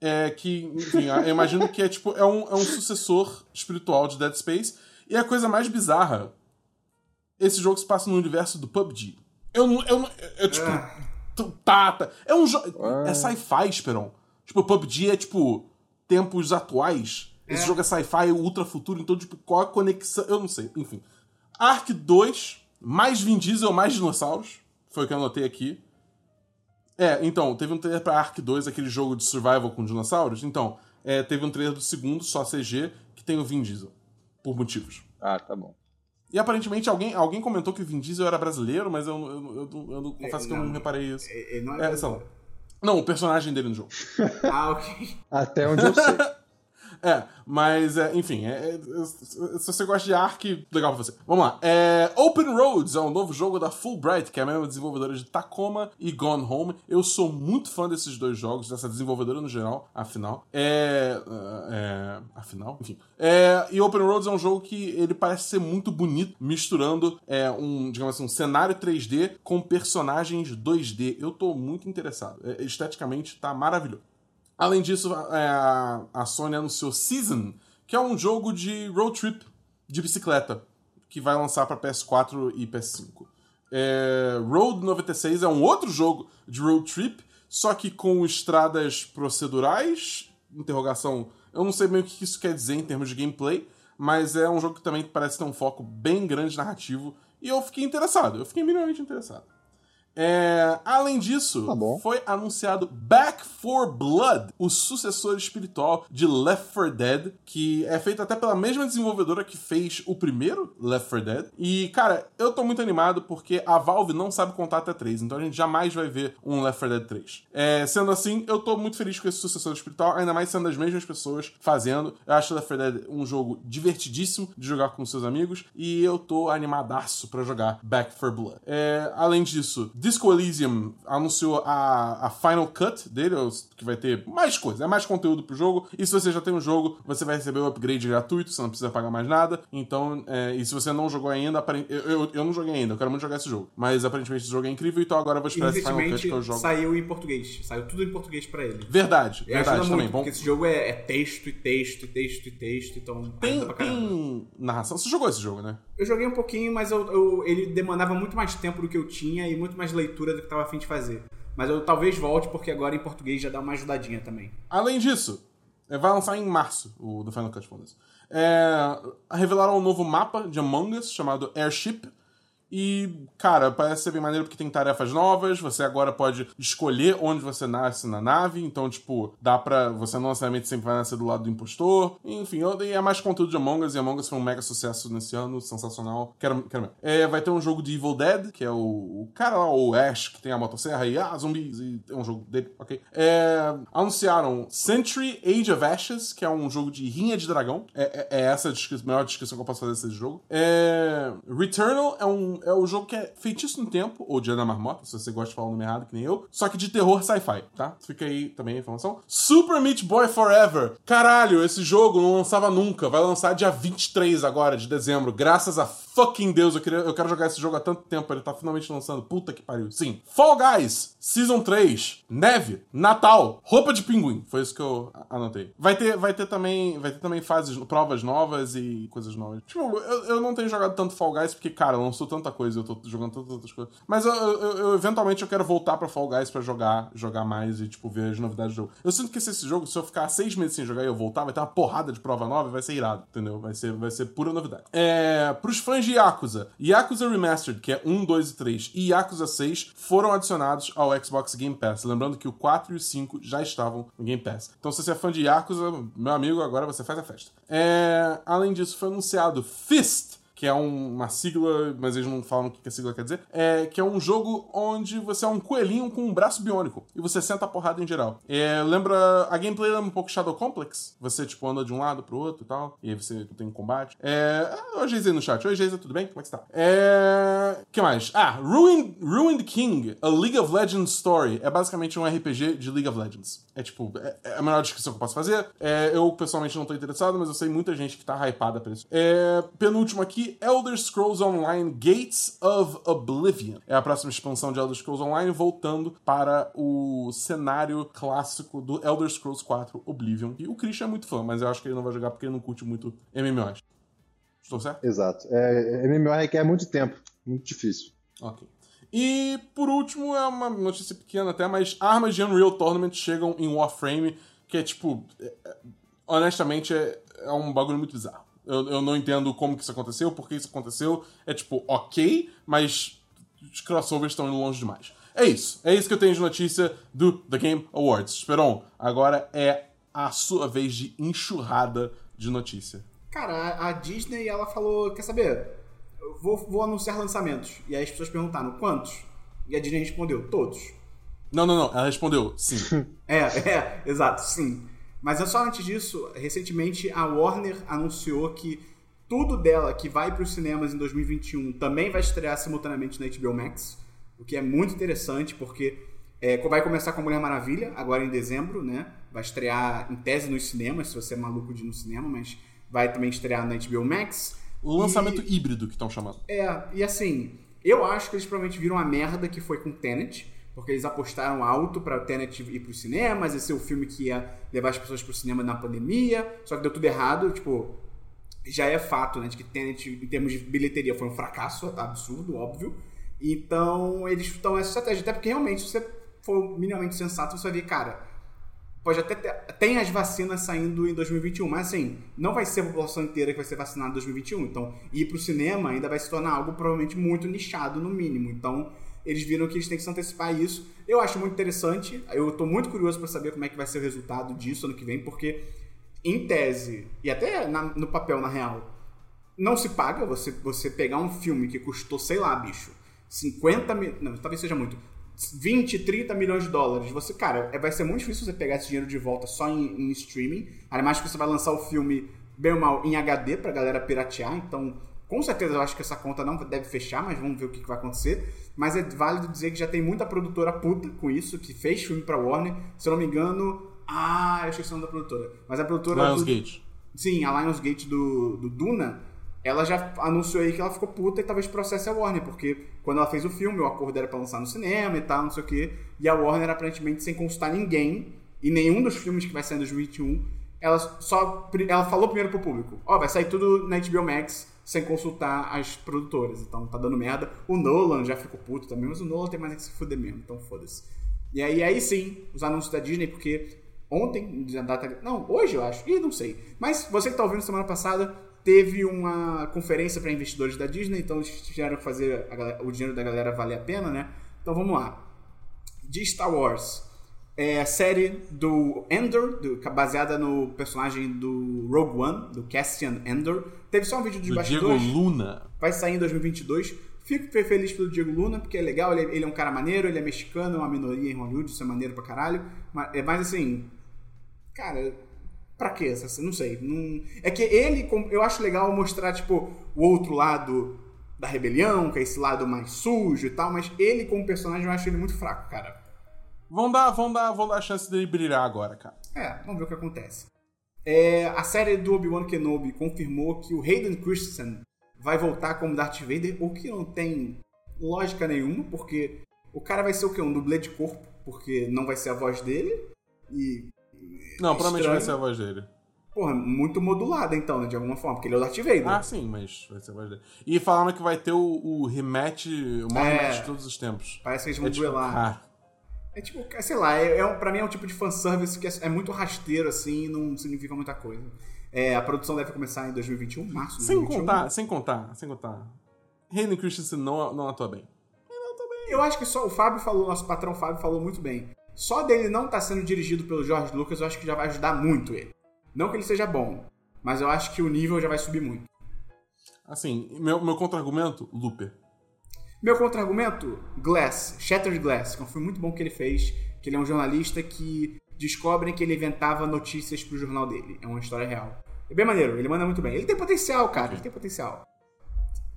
É que, enfim, eu imagino que é tipo, é um, é um sucessor espiritual de Dead Space. E a coisa mais bizarra, esse jogo se passa no universo do PUBG. Eu não. Eu, não- eu, tipo. t- Tá, tá. É um jogo. É sci-fi, Esperon. Tipo, PUBG é tipo. Tempos atuais. Esse É. jogo é sci-fi, ultra futuro, então, tipo, qual a conexão? Eu não sei. Enfim. Ark 2, mais Vin Diesel, mais dinossauros. Foi o que eu anotei aqui. É, então, teve um trailer pra Ark 2, aquele jogo de survival com dinossauros. Então, é, teve um trailer do segundo, só CG, que tem o Vin Diesel. Por motivos. Ah, tá bom. E aparentemente alguém, alguém comentou que o Vin Diesel era brasileiro, mas eu, eu, eu, eu, eu não- confesso que eu não não. reparei isso. É, é, não É, sei lá. Não, o personagem dele no jogo. Ah, ok. Até onde eu sei. É, mas, é, enfim, é, é, se você gosta de Ark, legal pra você. Vamos lá. É, Open Roads é um novo jogo da Fulbright, que é a mesma desenvolvedora de Tacoma e Gone Home. Eu sou muito fã desses dois jogos, dessa desenvolvedora no geral, afinal. É. é afinal, enfim. É, e Open Roads é um jogo que ele parece ser muito bonito, misturando é, um, digamos assim, um cenário 3D com personagens 2D. Eu tô muito interessado. É, esteticamente tá maravilhoso. Além disso, é, a, Sony anunciou Season, que é um jogo de road trip de bicicleta, que vai lançar para PS4 e PS5. É, Road 96 é um outro jogo de road trip, só que com estradas procedurais, interrogação, eu não sei bem o que isso quer dizer em termos de gameplay, mas é um jogo que também parece ter um foco bem grande narrativo, e eu fiquei interessado, eu fiquei minimamente interessado. É, além disso, Tá foi anunciado Back for Blood, o sucessor espiritual de Left 4 Dead, que é feito até pela mesma desenvolvedora que fez o primeiro Left 4 Dead. E, cara, eu tô muito animado porque a Valve não sabe contar até 3, então a gente jamais vai ver um Left 4 Dead 3. É, sendo assim, eu tô muito feliz com esse sucessor espiritual, ainda mais sendo as mesmas pessoas fazendo. Eu acho Left 4 Dead um jogo divertidíssimo de jogar com seus amigos e eu tô animadaço pra jogar Back for Blood. É, além disso, Disco Elysium anunciou a, a Final Cut dele, que vai ter mais coisa, é mais conteúdo pro jogo. E se você já tem um jogo, você vai receber o upgrade gratuito, você não precisa pagar mais nada. Então, é, e se você não jogou ainda, eu, eu, eu, não joguei ainda, eu quero muito jogar esse jogo. Mas aparentemente esse jogo é incrível, então agora eu vou esperar esse Final Cut que eu jogo. Saiu em português, saiu tudo em português pra ele. Verdade, e verdade também. Porque esse jogo é, é, texto e texto e texto e texto, então. Tem, tem narração. Você jogou esse jogo, né? Eu joguei um pouquinho, mas eu, eu, ele demandava muito mais tempo do que eu tinha e muito mais leitura do que eu tava afim de fazer. Mas eu talvez volte, porque agora em português já dá uma ajudadinha também. Além disso, é, vai lançar em março o do Final Cut Bonus. É, revelaram um novo mapa de Among Us chamado Airship e, cara, parece ser bem maneiro porque tem tarefas novas, você agora pode escolher onde você nasce na nave, então, tipo, dá pra. Você não necessariamente sempre vai nascer do lado do impostor. Enfim, e é mais conteúdo de Among Us, e Among Us foi um mega sucesso nesse ano, sensacional. Quero, quero é, vai ter um jogo de Evil Dead, que é o, o cara lá, o Ash, que tem a motosserra e, ah, zumbis, e é um jogo dele, ok. É, anunciaram Century Age of Ashes, que é um jogo de rinha de dragão. É, é, é essa a maior descrição que eu posso fazer desse jogo. É, Returnal é um é o jogo que é feitiço no tempo, ou Dia da Marmota, se você gosta de falar o nome errado, que nem eu, só que de terror sci-fi, tá? Fica aí também a informação. Super Meat Boy Forever. Caralho, esse jogo não lançava nunca. Vai lançar dia 23 agora, de dezembro. Graças a fucking Deus, eu, queria, eu quero jogar esse jogo há tanto tempo, ele tá finalmente lançando. Puta que pariu. Sim. Fall Guys, Season 3, neve, Natal, roupa de pinguim. Foi isso que eu anotei. Vai ter, vai ter também, vai ter também fases, provas novas e coisas novas. Tipo, eu, eu não tenho jogado tanto Fall Guys porque, cara, lançou tanta coisa, eu tô jogando tantas outras coisas. Mas eu, eu, eu, eventualmente eu quero voltar pra Fall Guys pra jogar, jogar mais e, tipo, ver as novidades do jogo. Eu sinto que se esse jogo, se eu ficar seis meses sem jogar e eu voltar, vai ter uma porrada de prova nova e vai ser irado, entendeu? Vai ser, vai ser pura novidade. É, pros fãs de Yakuza, Yakuza Remastered, que é 1, 2 e 3, e Yakuza 6 foram adicionados ao Xbox Game Pass. Lembrando que o 4 e o 5 já estavam no Game Pass. Então, se você é fã de Yakuza, meu amigo, agora você faz a festa. É, além disso, foi anunciado Fist que é um, uma sigla, mas eles não falam o que a sigla quer dizer, é, que é um jogo onde você é um coelhinho com um braço biônico e você senta a porrada em geral. É, lembra, a gameplay lembra um pouco Shadow Complex, você tipo anda de um lado pro outro e tal, e aí você tem um combate. É, ah, oi Geisa no chat, oi Geisa, tudo bem? Como é que você tá? É, que mais? Ah, Ruined, Ruined King, a League of Legends Story, é basicamente um RPG de League of Legends. É tipo, é, é a melhor descrição que eu posso fazer. É, eu pessoalmente não tô interessado, mas eu sei muita gente que tá hypada pra isso. É, penúltimo aqui, Elder Scrolls Online Gates of Oblivion. É a próxima expansão de Elder Scrolls Online, voltando para o cenário clássico do Elder Scrolls 4 Oblivion. E o Christian é muito fã, mas eu acho que ele não vai jogar porque ele não curte muito MMOs. Estou certo? Exato. É, MMO requer muito tempo. Muito difícil. Ok. E por último, é uma notícia pequena até, mas armas de Unreal Tournament chegam em Warframe, que é tipo. É, é honestamente, é, é um bagulho muito bizarro. Eu, eu não entendo como que isso aconteceu, por que isso aconteceu. É tipo, ok, mas os crossovers estão indo longe demais. É isso. É isso que eu tenho de notícia do The Game Awards. Esperon, agora é a sua vez de enxurrada de notícia. Cara, a Disney, ela falou, quer saber? Vou, vou anunciar lançamentos. E aí as pessoas perguntaram, quantos? E a Disney respondeu, todos. Não, não, não. Ela respondeu, sim. é, é, exato, sim. Mas é só antes disso, recentemente a Warner anunciou que tudo dela que vai para os cinemas em 2021 também vai estrear simultaneamente na HBO Max, o que é muito interessante porque é, vai começar com a Mulher Maravilha agora em dezembro, né? Vai estrear em tese nos cinemas, se você é maluco de ir no cinema, mas vai também estrear na HBO Max. O lançamento e... híbrido que estão chamando. É, e assim, eu acho que eles provavelmente viram a merda que foi com Tenet porque eles apostaram alto para Tenet ir para os cinemas, esse é o filme que ia levar as pessoas para o cinema na pandemia, só que deu tudo errado, tipo, já é fato, né, de que Tenet, em termos de bilheteria, foi um fracasso absurdo, óbvio, então eles estão essa estratégia, até porque realmente, se você for minimamente sensato, você vai ver, cara, pode até ter, tem as vacinas saindo em 2021, mas assim, não vai ser a população inteira que vai ser vacinada em 2021, então ir para o cinema ainda vai se tornar algo provavelmente muito nichado, no mínimo, então eles viram que eles têm que se antecipar a isso. Eu acho muito interessante. Eu estou muito curioso para saber como é que vai ser o resultado disso ano que vem, porque em tese e até na, no papel na real não se paga você você pegar um filme que custou, sei lá, bicho, 50 mil, não, talvez seja muito, 20, 30 milhões de dólares. Você, cara, é, vai ser muito difícil você pegar esse dinheiro de volta só em, em streaming. Ainda mais que você vai lançar o filme bem ou mal em HD pra galera piratear, então Com certeza eu acho que essa conta não deve fechar, mas vamos ver o que, que vai acontecer. Mas é válido dizer que já tem muita produtora puta com isso, que fez filme pra Warner. Se eu não me engano. Ah, eu esqueci o nome da produtora. Mas a produtora. do- Lionsgate. Sim, a Lionsgate do, do Duna, ela já anunciou aí que ela ficou puta e talvez processe a Warner, porque quando ela fez o filme, o acordo era pra lançar no cinema e tal, não sei o quê, e a Warner, aparentemente, sem consultar ninguém, e nenhum dos filmes que vai sair em 2021, ela só. Ela falou primeiro pro público: Ó, vai sair tudo na HBO Max sem consultar as produtoras, então tá dando merda. O Nolan já ficou puto também, mas o Nolan tem mais é que se fuder mesmo, então foda-se. E aí, aí sim, os anúncios da Disney, porque ontem, na data. Não, hoje eu acho. Ih, não sei. Mas você que tá ouvindo semana passada, teve uma conferência para investidores da Disney, então eles tiveram que fazer o dinheiro da galera valer a pena, né? Então vamos lá. De Star Wars. É a série do Endor, do- baseada no personagem do Rogue One, do Cassian Endor. Teve só um vídeo de Do Diego bastidores Luna. vai sair em 2022. Fico feliz pelo Diego Luna, porque é legal, ele é, ele é um cara maneiro, ele é mexicano, é uma minoria em Hollywood, isso é maneiro pra caralho. Mas, é mais assim, cara, pra quê? Não sei. Não... É que ele, eu acho legal mostrar, tipo, o outro lado da rebelião, que é esse lado mais sujo e tal, mas ele como personagem eu acho ele muito fraco, cara. Vão dar, vão dar, vão dar a chance dele brilhar agora, cara. É, vamos ver o que acontece. É, a série do Obi-Wan Kenobi confirmou que o Hayden Christensen vai voltar como Darth Vader, o que não tem lógica nenhuma, porque o cara vai ser o quê? Um dublê de corpo, porque não vai ser a voz dele. E. Não, é provavelmente vai ser a voz dele. Porra, muito modulada então, né, de alguma forma, porque ele é o Darth Vader. Ah, sim, mas vai ser a voz dele. E falaram que vai ter o, o rematch, o maior É. rematch de todos os tempos. Parece que eles vão É tipo, duelar. ah, É tipo, sei lá, é, é pra mim é um tipo de fanservice que é, é muito rasteiro, assim, não significa muita coisa. É, a produção deve começar em 2021, março de sem 2021. contar, sem contar, sem contar. Hayden Christensen não, não atua bem. Eu acho que só o Fábio falou, nosso patrão Fábio falou muito bem. Só dele não estar sendo dirigido pelo George Lucas, eu acho que já vai ajudar muito ele. Não que ele seja bom, mas eu acho que o nível já vai subir muito. Assim, meu, meu contra-argumento, Looper. Meu contra-argumento, Glass, Shattered Glass, que é um filme muito bom que ele fez, que ele é um jornalista que descobrem que ele inventava notícias pro jornal dele. É uma história real. É bem maneiro, ele manda muito bem. Ele tem potencial, cara, ele tem potencial.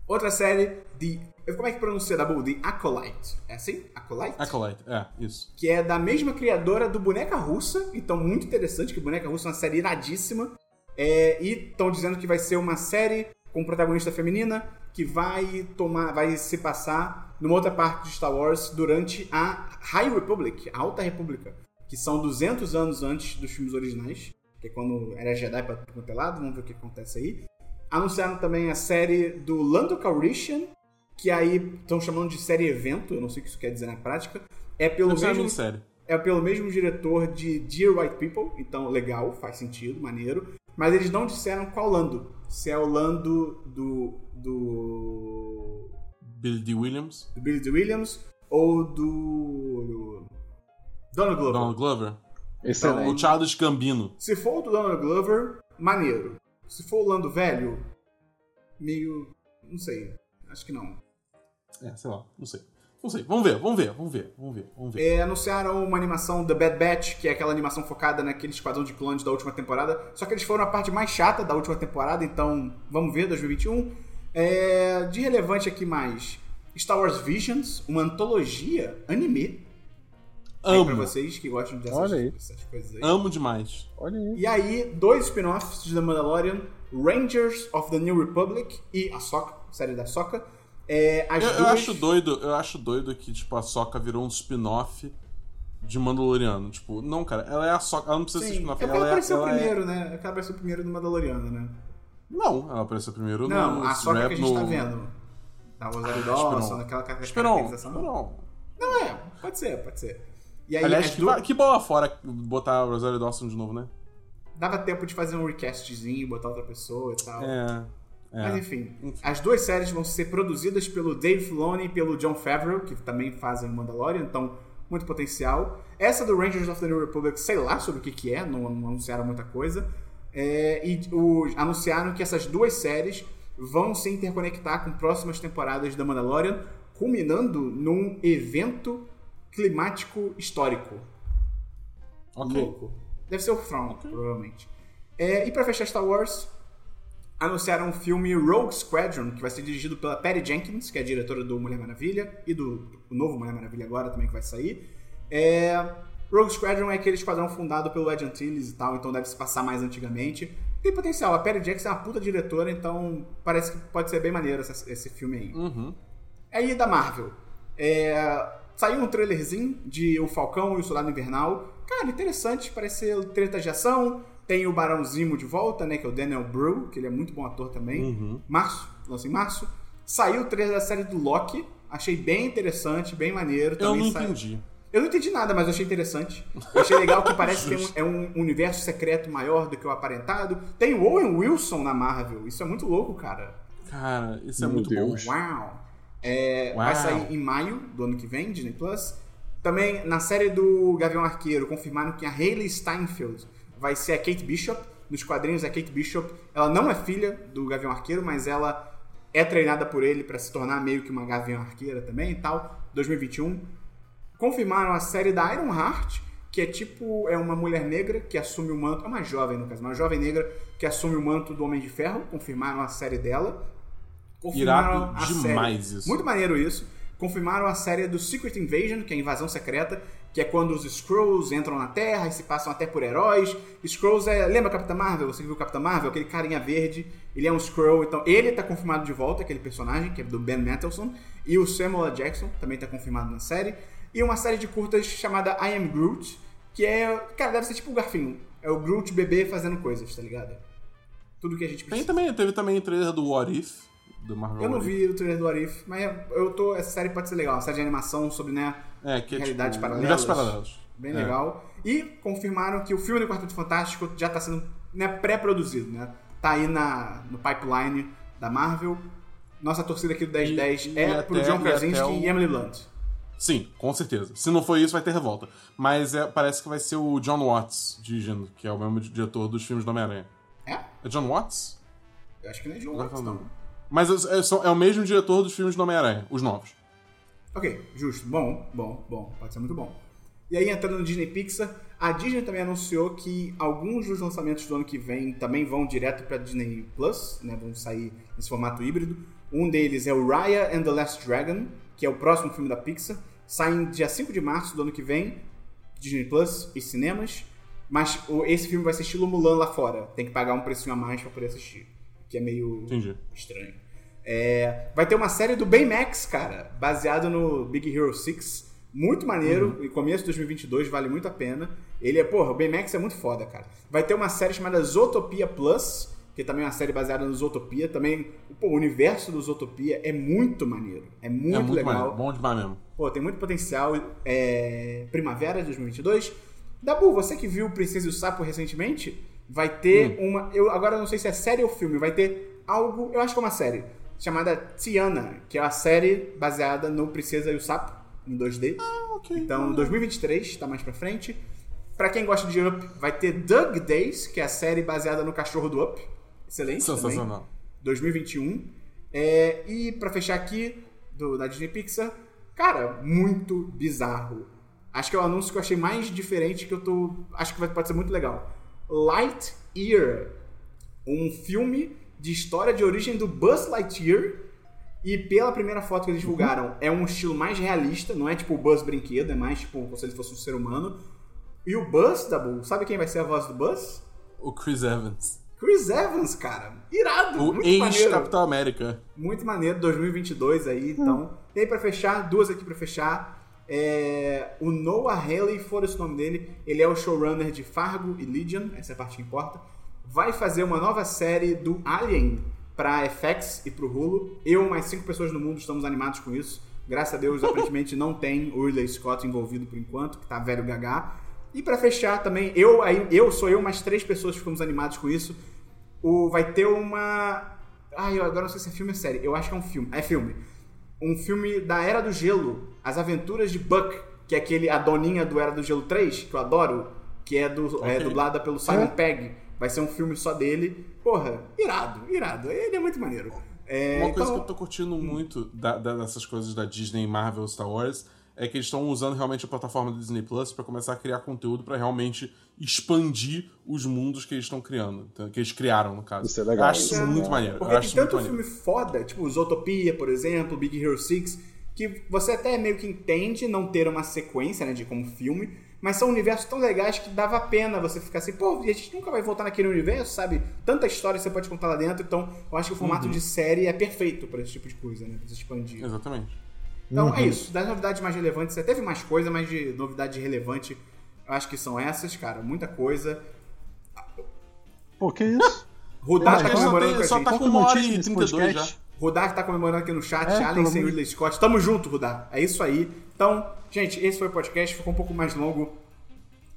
Outra série, The... Como é que pronuncia, Dabu? The Acolyte. É assim? Acolyte? Acolyte, é, isso. que é da mesma criadora do Boneca Russa, então muito interessante, que Boneca Russa é uma série iradíssima, é, e estão dizendo que vai ser uma série com protagonista feminina que vai tomar, vai se passar numa outra parte de Star Wars durante a High Republic, a Alta República, que são 200 anos antes dos filmes originais, que é quando era Jedi pra tudo quanto é lado, vamos ver o que acontece aí. Anunciaram também a série do Lando Calrissian, que aí estão chamando de série evento, eu não sei o que isso quer dizer na prática. É pelo mesmo minissérie. é pelo mesmo diretor de Dear White People, então legal, faz sentido, maneiro. Mas eles não disseram qual Lando. Se é o Lando do. do. Billy D. Williams, do Billy D. Williams ou do. Donald Glover. Donald Glover. Excelente. O Childish Gambino. Se for o do Donald Glover, maneiro. Se for o Lando velho, meio. não sei. Acho que não. É, sei lá, não sei. Não sei, vamos ver, vamos ver, vamos ver, vamos ver, vamos ver. É, anunciaram uma animação The Bad Batch, que é aquela animação focada naquele esquadrão de clones da última temporada. Só que eles foram a parte mais chata da última temporada, então vamos ver, 2021. É, de relevante aqui mais, Star Wars Visions, uma antologia anime. Aí pra Amo, vocês que gostam dessas, Olha aí. dessas coisas aí. amo demais. Olha aí. E aí, dois spin-offs de The Mandalorian, Rangers of the New Republic e a Soca, série da Soca. É, Eu, eu duas... acho doido, eu acho doido que, tipo, a Soca virou um spin-off de Mandaloriano. Tipo, não, cara, ela é a Soca, ela não precisa ser Sim, é spin-off. porque Ela ela é, apareceu ela é- primeiro, né? Ela apareceu primeiro no Mandaloriano, né? Não, ela apareceu primeiro Não, no a Soca que a gente no... tá vendo. Da Rosário Ah, Dawson, naquela caracterização. Esperon. Não é, pode ser, pode ser. E aí, Aliás, que, duas- que bola fora botar a Rosário Dawson de novo, né? dava tempo de fazer um recastzinho, botar outra pessoa e tal. É. é. Mas enfim, as duas séries vão ser produzidas pelo Dave Filoni e pelo John Favreau, que também fazem o Mandalorian, então muito potencial. Essa do Rangers of the New Republic, sei lá sobre o que, que é, não, não anunciaram muita coisa. É, e o- anunciaram que essas duas séries vão se interconectar com próximas temporadas da Mandalorian, culminando num evento climático histórico. Ok. Louco. Deve ser o From, provavelmente. É, e pra fechar Star Wars, anunciaram o filme Rogue Squadron, que vai ser dirigido pela Patty Jenkins, que é a diretora do Mulher Maravilha, e do, novo Mulher Maravilha agora também que vai sair. É, Rogue Squadron é aquele esquadrão fundado pelo Ed Antilles e tal, então deve se passar mais antigamente. Tem potencial, a Patty Jenkins é uma puta diretora, então parece que pode ser bem maneiro esse, esse filme aí. Uhum. Aí da Marvel. É, saiu um trailerzinho de O Falcão e o Soldado Invernal. Cara, interessante, parece ser treta de ação. Tem o Barão Zimo de volta, né? Que é o Daniel Brew, que ele é muito bom ator também. Uhum. Março, lança em março. Saiu o trailer da série do Loki. Achei bem interessante, bem maneiro. Eu Também não sai- entendi. Eu não entendi nada, mas eu achei interessante. Eu achei legal que parece que tem um- é um universo secreto maior do que o aparentado. Tem o Owen Wilson na Marvel. Isso é muito louco, cara. Cara, isso é Meu muito Deus. bom. Uau! É, Uau. Vai sair em maio do ano que vem, Disney Plus. Também na série do Gavião Arqueiro, confirmaram que a Hayley Steinfeld vai ser a Kate Bishop. Nos quadrinhos, a Kate Bishop, ela não é filha do Gavião Arqueiro, mas ela é treinada por ele para se tornar meio que uma Gavião Arqueira também e tal. 2021. Confirmaram a série da Iron Heart, que é tipo é uma mulher negra que assume o manto, é uma jovem no caso, uma jovem negra que assume o manto do Homem de Ferro. Confirmaram a série dela. Irado a demais série. isso. Muito maneiro isso. Confirmaram a série do Secret Invasion, que é a invasão secreta, que é quando os Skrulls entram na Terra e se passam até por heróis. Skrulls é. Lembra Capitã Marvel? Você viu Capitã Marvel? Aquele carinha verde. Ele é um Skrull, então ele tá confirmado de volta, aquele personagem, que é do Ben Mendelsohn. E o Samuel L. Jackson também tá confirmado na série. E uma série de curtas chamada I Am Groot, que é. Cara, deve ser tipo o Garfinho. É o Groot bebê fazendo coisas, tá ligado? Tudo que a gente Tem precisa. também, teve também o trailer do What If, do Marvel Eu não What If. vi o trailer do Arif, mas eu tô. Essa série pode ser legal. Uma série de animação sobre, né? É, que é Realidades tipo, paralelas. universos paralelos. Bem É. legal. E confirmaram que o filme do Quarteto Fantástico já tá sendo né, pré-produzido, né? Tá aí na, no pipeline da Marvel. Nossa torcida aqui do 1010 E- e é pro até- John e Krasinski até o- e Emily Blunt. Sim, com certeza. Se não for isso, vai ter revolta. Mas é, parece que vai ser o John Watts dirigindo, que é o mesmo diretor dos filmes do Homem-Aranha. É? É John Watts? Eu acho que não é John Watts, não. Mas é, é é o mesmo diretor dos filmes do Homem-Aranha, os novos. Ok, justo. Bom, bom, bom. Pode ser muito bom. E aí, entrando no Disney Pixar, a Disney também anunciou que alguns dos lançamentos do ano que vem também vão direto para Disney Plus, né? Vão sair nesse formato híbrido. Um deles é o Raya and the Last Dragon, que é o próximo filme da Pixar. Sai em dia 5 de março do ano que vem, Disney Plus e cinemas. Mas esse filme vai ser estilo Mulan lá fora. Tem que pagar um precinho a mais para poder assistir. Que é meio Entendi. estranho. É, vai ter uma série do Baymax, cara, baseado no Big Hero 6. Muito maneiro, em começo de 2022, vale muito a pena. Ele é, porra, o Baymax é muito foda, cara. Vai ter uma série chamada Zootopia Plus, que também é uma série baseada no Zootopia. Também, pô, o universo do Zootopia é muito maneiro. É muito, é muito legal. maneiro, bom demais mesmo. Pô, tem muito potencial. É... Primavera de 2022. Dabu, você que viu Princesa e o Sapo recentemente, vai ter uma. Eu agora não sei se é série ou filme, vai ter algo. Eu acho que é uma série. Chamada Tiana, que é a série baseada no Princesa e o Sapo, em 2D. Ah, ok. Então, 2023, tá mais pra frente. Pra quem gosta de Up, vai ter Doug Days, que é a série baseada no cachorro do Up. Excelente. também. Sensacional. 2021. É, e pra fechar aqui, do, da Disney Pixar, cara, muito bizarro. Acho que é o anúncio que eu achei mais diferente que eu tô. Acho que vai, pode ser muito legal. Lightyear. Um filme de história de origem do Buzz Lightyear. E pela primeira foto que eles divulgaram, é um estilo mais realista, não é tipo o Buzz brinquedo, é mais tipo como se ele fosse um ser humano. E o Buzz, Dabu, sabe quem vai ser a voz do Buzz? O Chris Evans. Chris Evans, cara. Irado, O muito maneiro. ex-Capitão América. Muito maneiro, 2022 aí, então. E aí, pra fechar, duas aqui pra fechar. É, o Noah Haley, foda-se o nome dele, ele é o showrunner de Fargo e Legion, essa é a parte que importa. Vai fazer uma nova série do Alien pra FX e pro Hulu. Eu e mais cinco pessoas no mundo estamos animados com isso. Graças a Deus, aparentemente não tem o Ridley Scott envolvido por enquanto, que tá velho gagá. E pra fechar também, eu, aí, eu sou eu, mais três pessoas que ficamos animados com isso. O, vai ter uma. Ai, eu agora não sei se é filme ou série. Eu acho que é um filme. É filme. Um filme da Era do Gelo. As Aventuras de Buck, que é aquele, a doninha do Era do Gelo 3, que eu adoro, que é, do, é Ok. dublada pelo Simon É? Pegg. Vai ser um filme só dele. Porra, irado, irado. Ele é muito maneiro. É, Uma coisa então- que eu tô curtindo muito da- da- dessas coisas da Disney, Marvel, Star Wars, é que eles estão usando realmente a plataforma do Disney Plus para começar a criar conteúdo para realmente expandir os mundos que eles estão criando, então, que eles criaram, no caso. Isso é legal. Eu acho isso É, muito maneiro. Porque Eu acho tem tanto maneiro. filme foda, tipo Zootopia, por exemplo, Big Hero 6, que você até meio que entende não ter uma sequência, né, de como filme, mas são universos tão legais que dava pena você ficar assim, pô, e a gente nunca vai voltar naquele universo, sabe? Tanta história você pode contar lá dentro, então eu acho que o formato Uhum. de série é perfeito pra esse tipo de coisa, né? Pra se expandir. Exatamente. Então é isso. Das novidades mais relevantes, você teve mais coisa, mas de novidade relevante, eu acho que são essas, cara. Muita coisa. Pô, que isso? Rodar tá só, comemorando tem- com a só gente. tá com que é o uma hora e desse 32 já. Rudar que tá comemorando aqui no chat, É, Allen sem Ridley Scott. Tamo junto, Rudar. É isso aí. Então, gente, esse foi o podcast. Ficou um pouco mais longo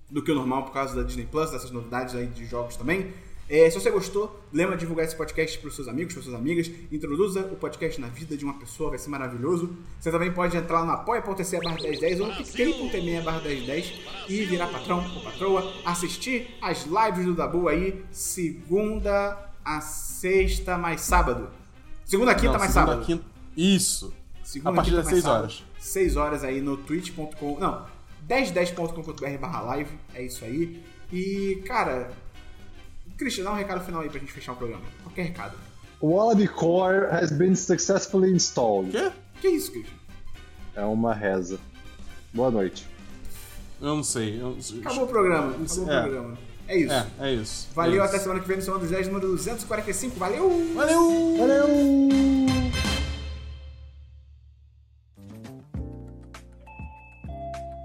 do que o normal por causa da Disney Plus, dessas novidades aí de jogos também. É, se você gostou, lembra de divulgar esse podcast para os seus amigos, para suas amigas. Introduza o podcast na vida de uma pessoa, vai ser maravilhoso. Você também pode entrar lá no apoia.se barra 1010 ou no picpay.me barra 1010 e virar patrão ou patroa. Assistir as lives do Dabu aí, segunda a sexta mais sábado. Segunda, quinta Não, mais segunda, sábado. quinta- Isso. Segunda, a partir das mais 6 sábado. horas. 6 horas aí no twitch.com. Não, 1010.com.br barra live. É isso aí. E, cara. Christian, dá um recado final aí pra gente fechar o programa. Qualquer recado. O Wallaby Core has been successfully installed. Quê? Que isso, Christian? É uma reza. Boa noite. Eu não sei. Eu... Acabou o programa. Acabou Isso- o é. programa. É isso. É, é isso. Valeu, é até isso. semana que vem no Semana dos 10, número 245. Valeu! Valeu! Valeu!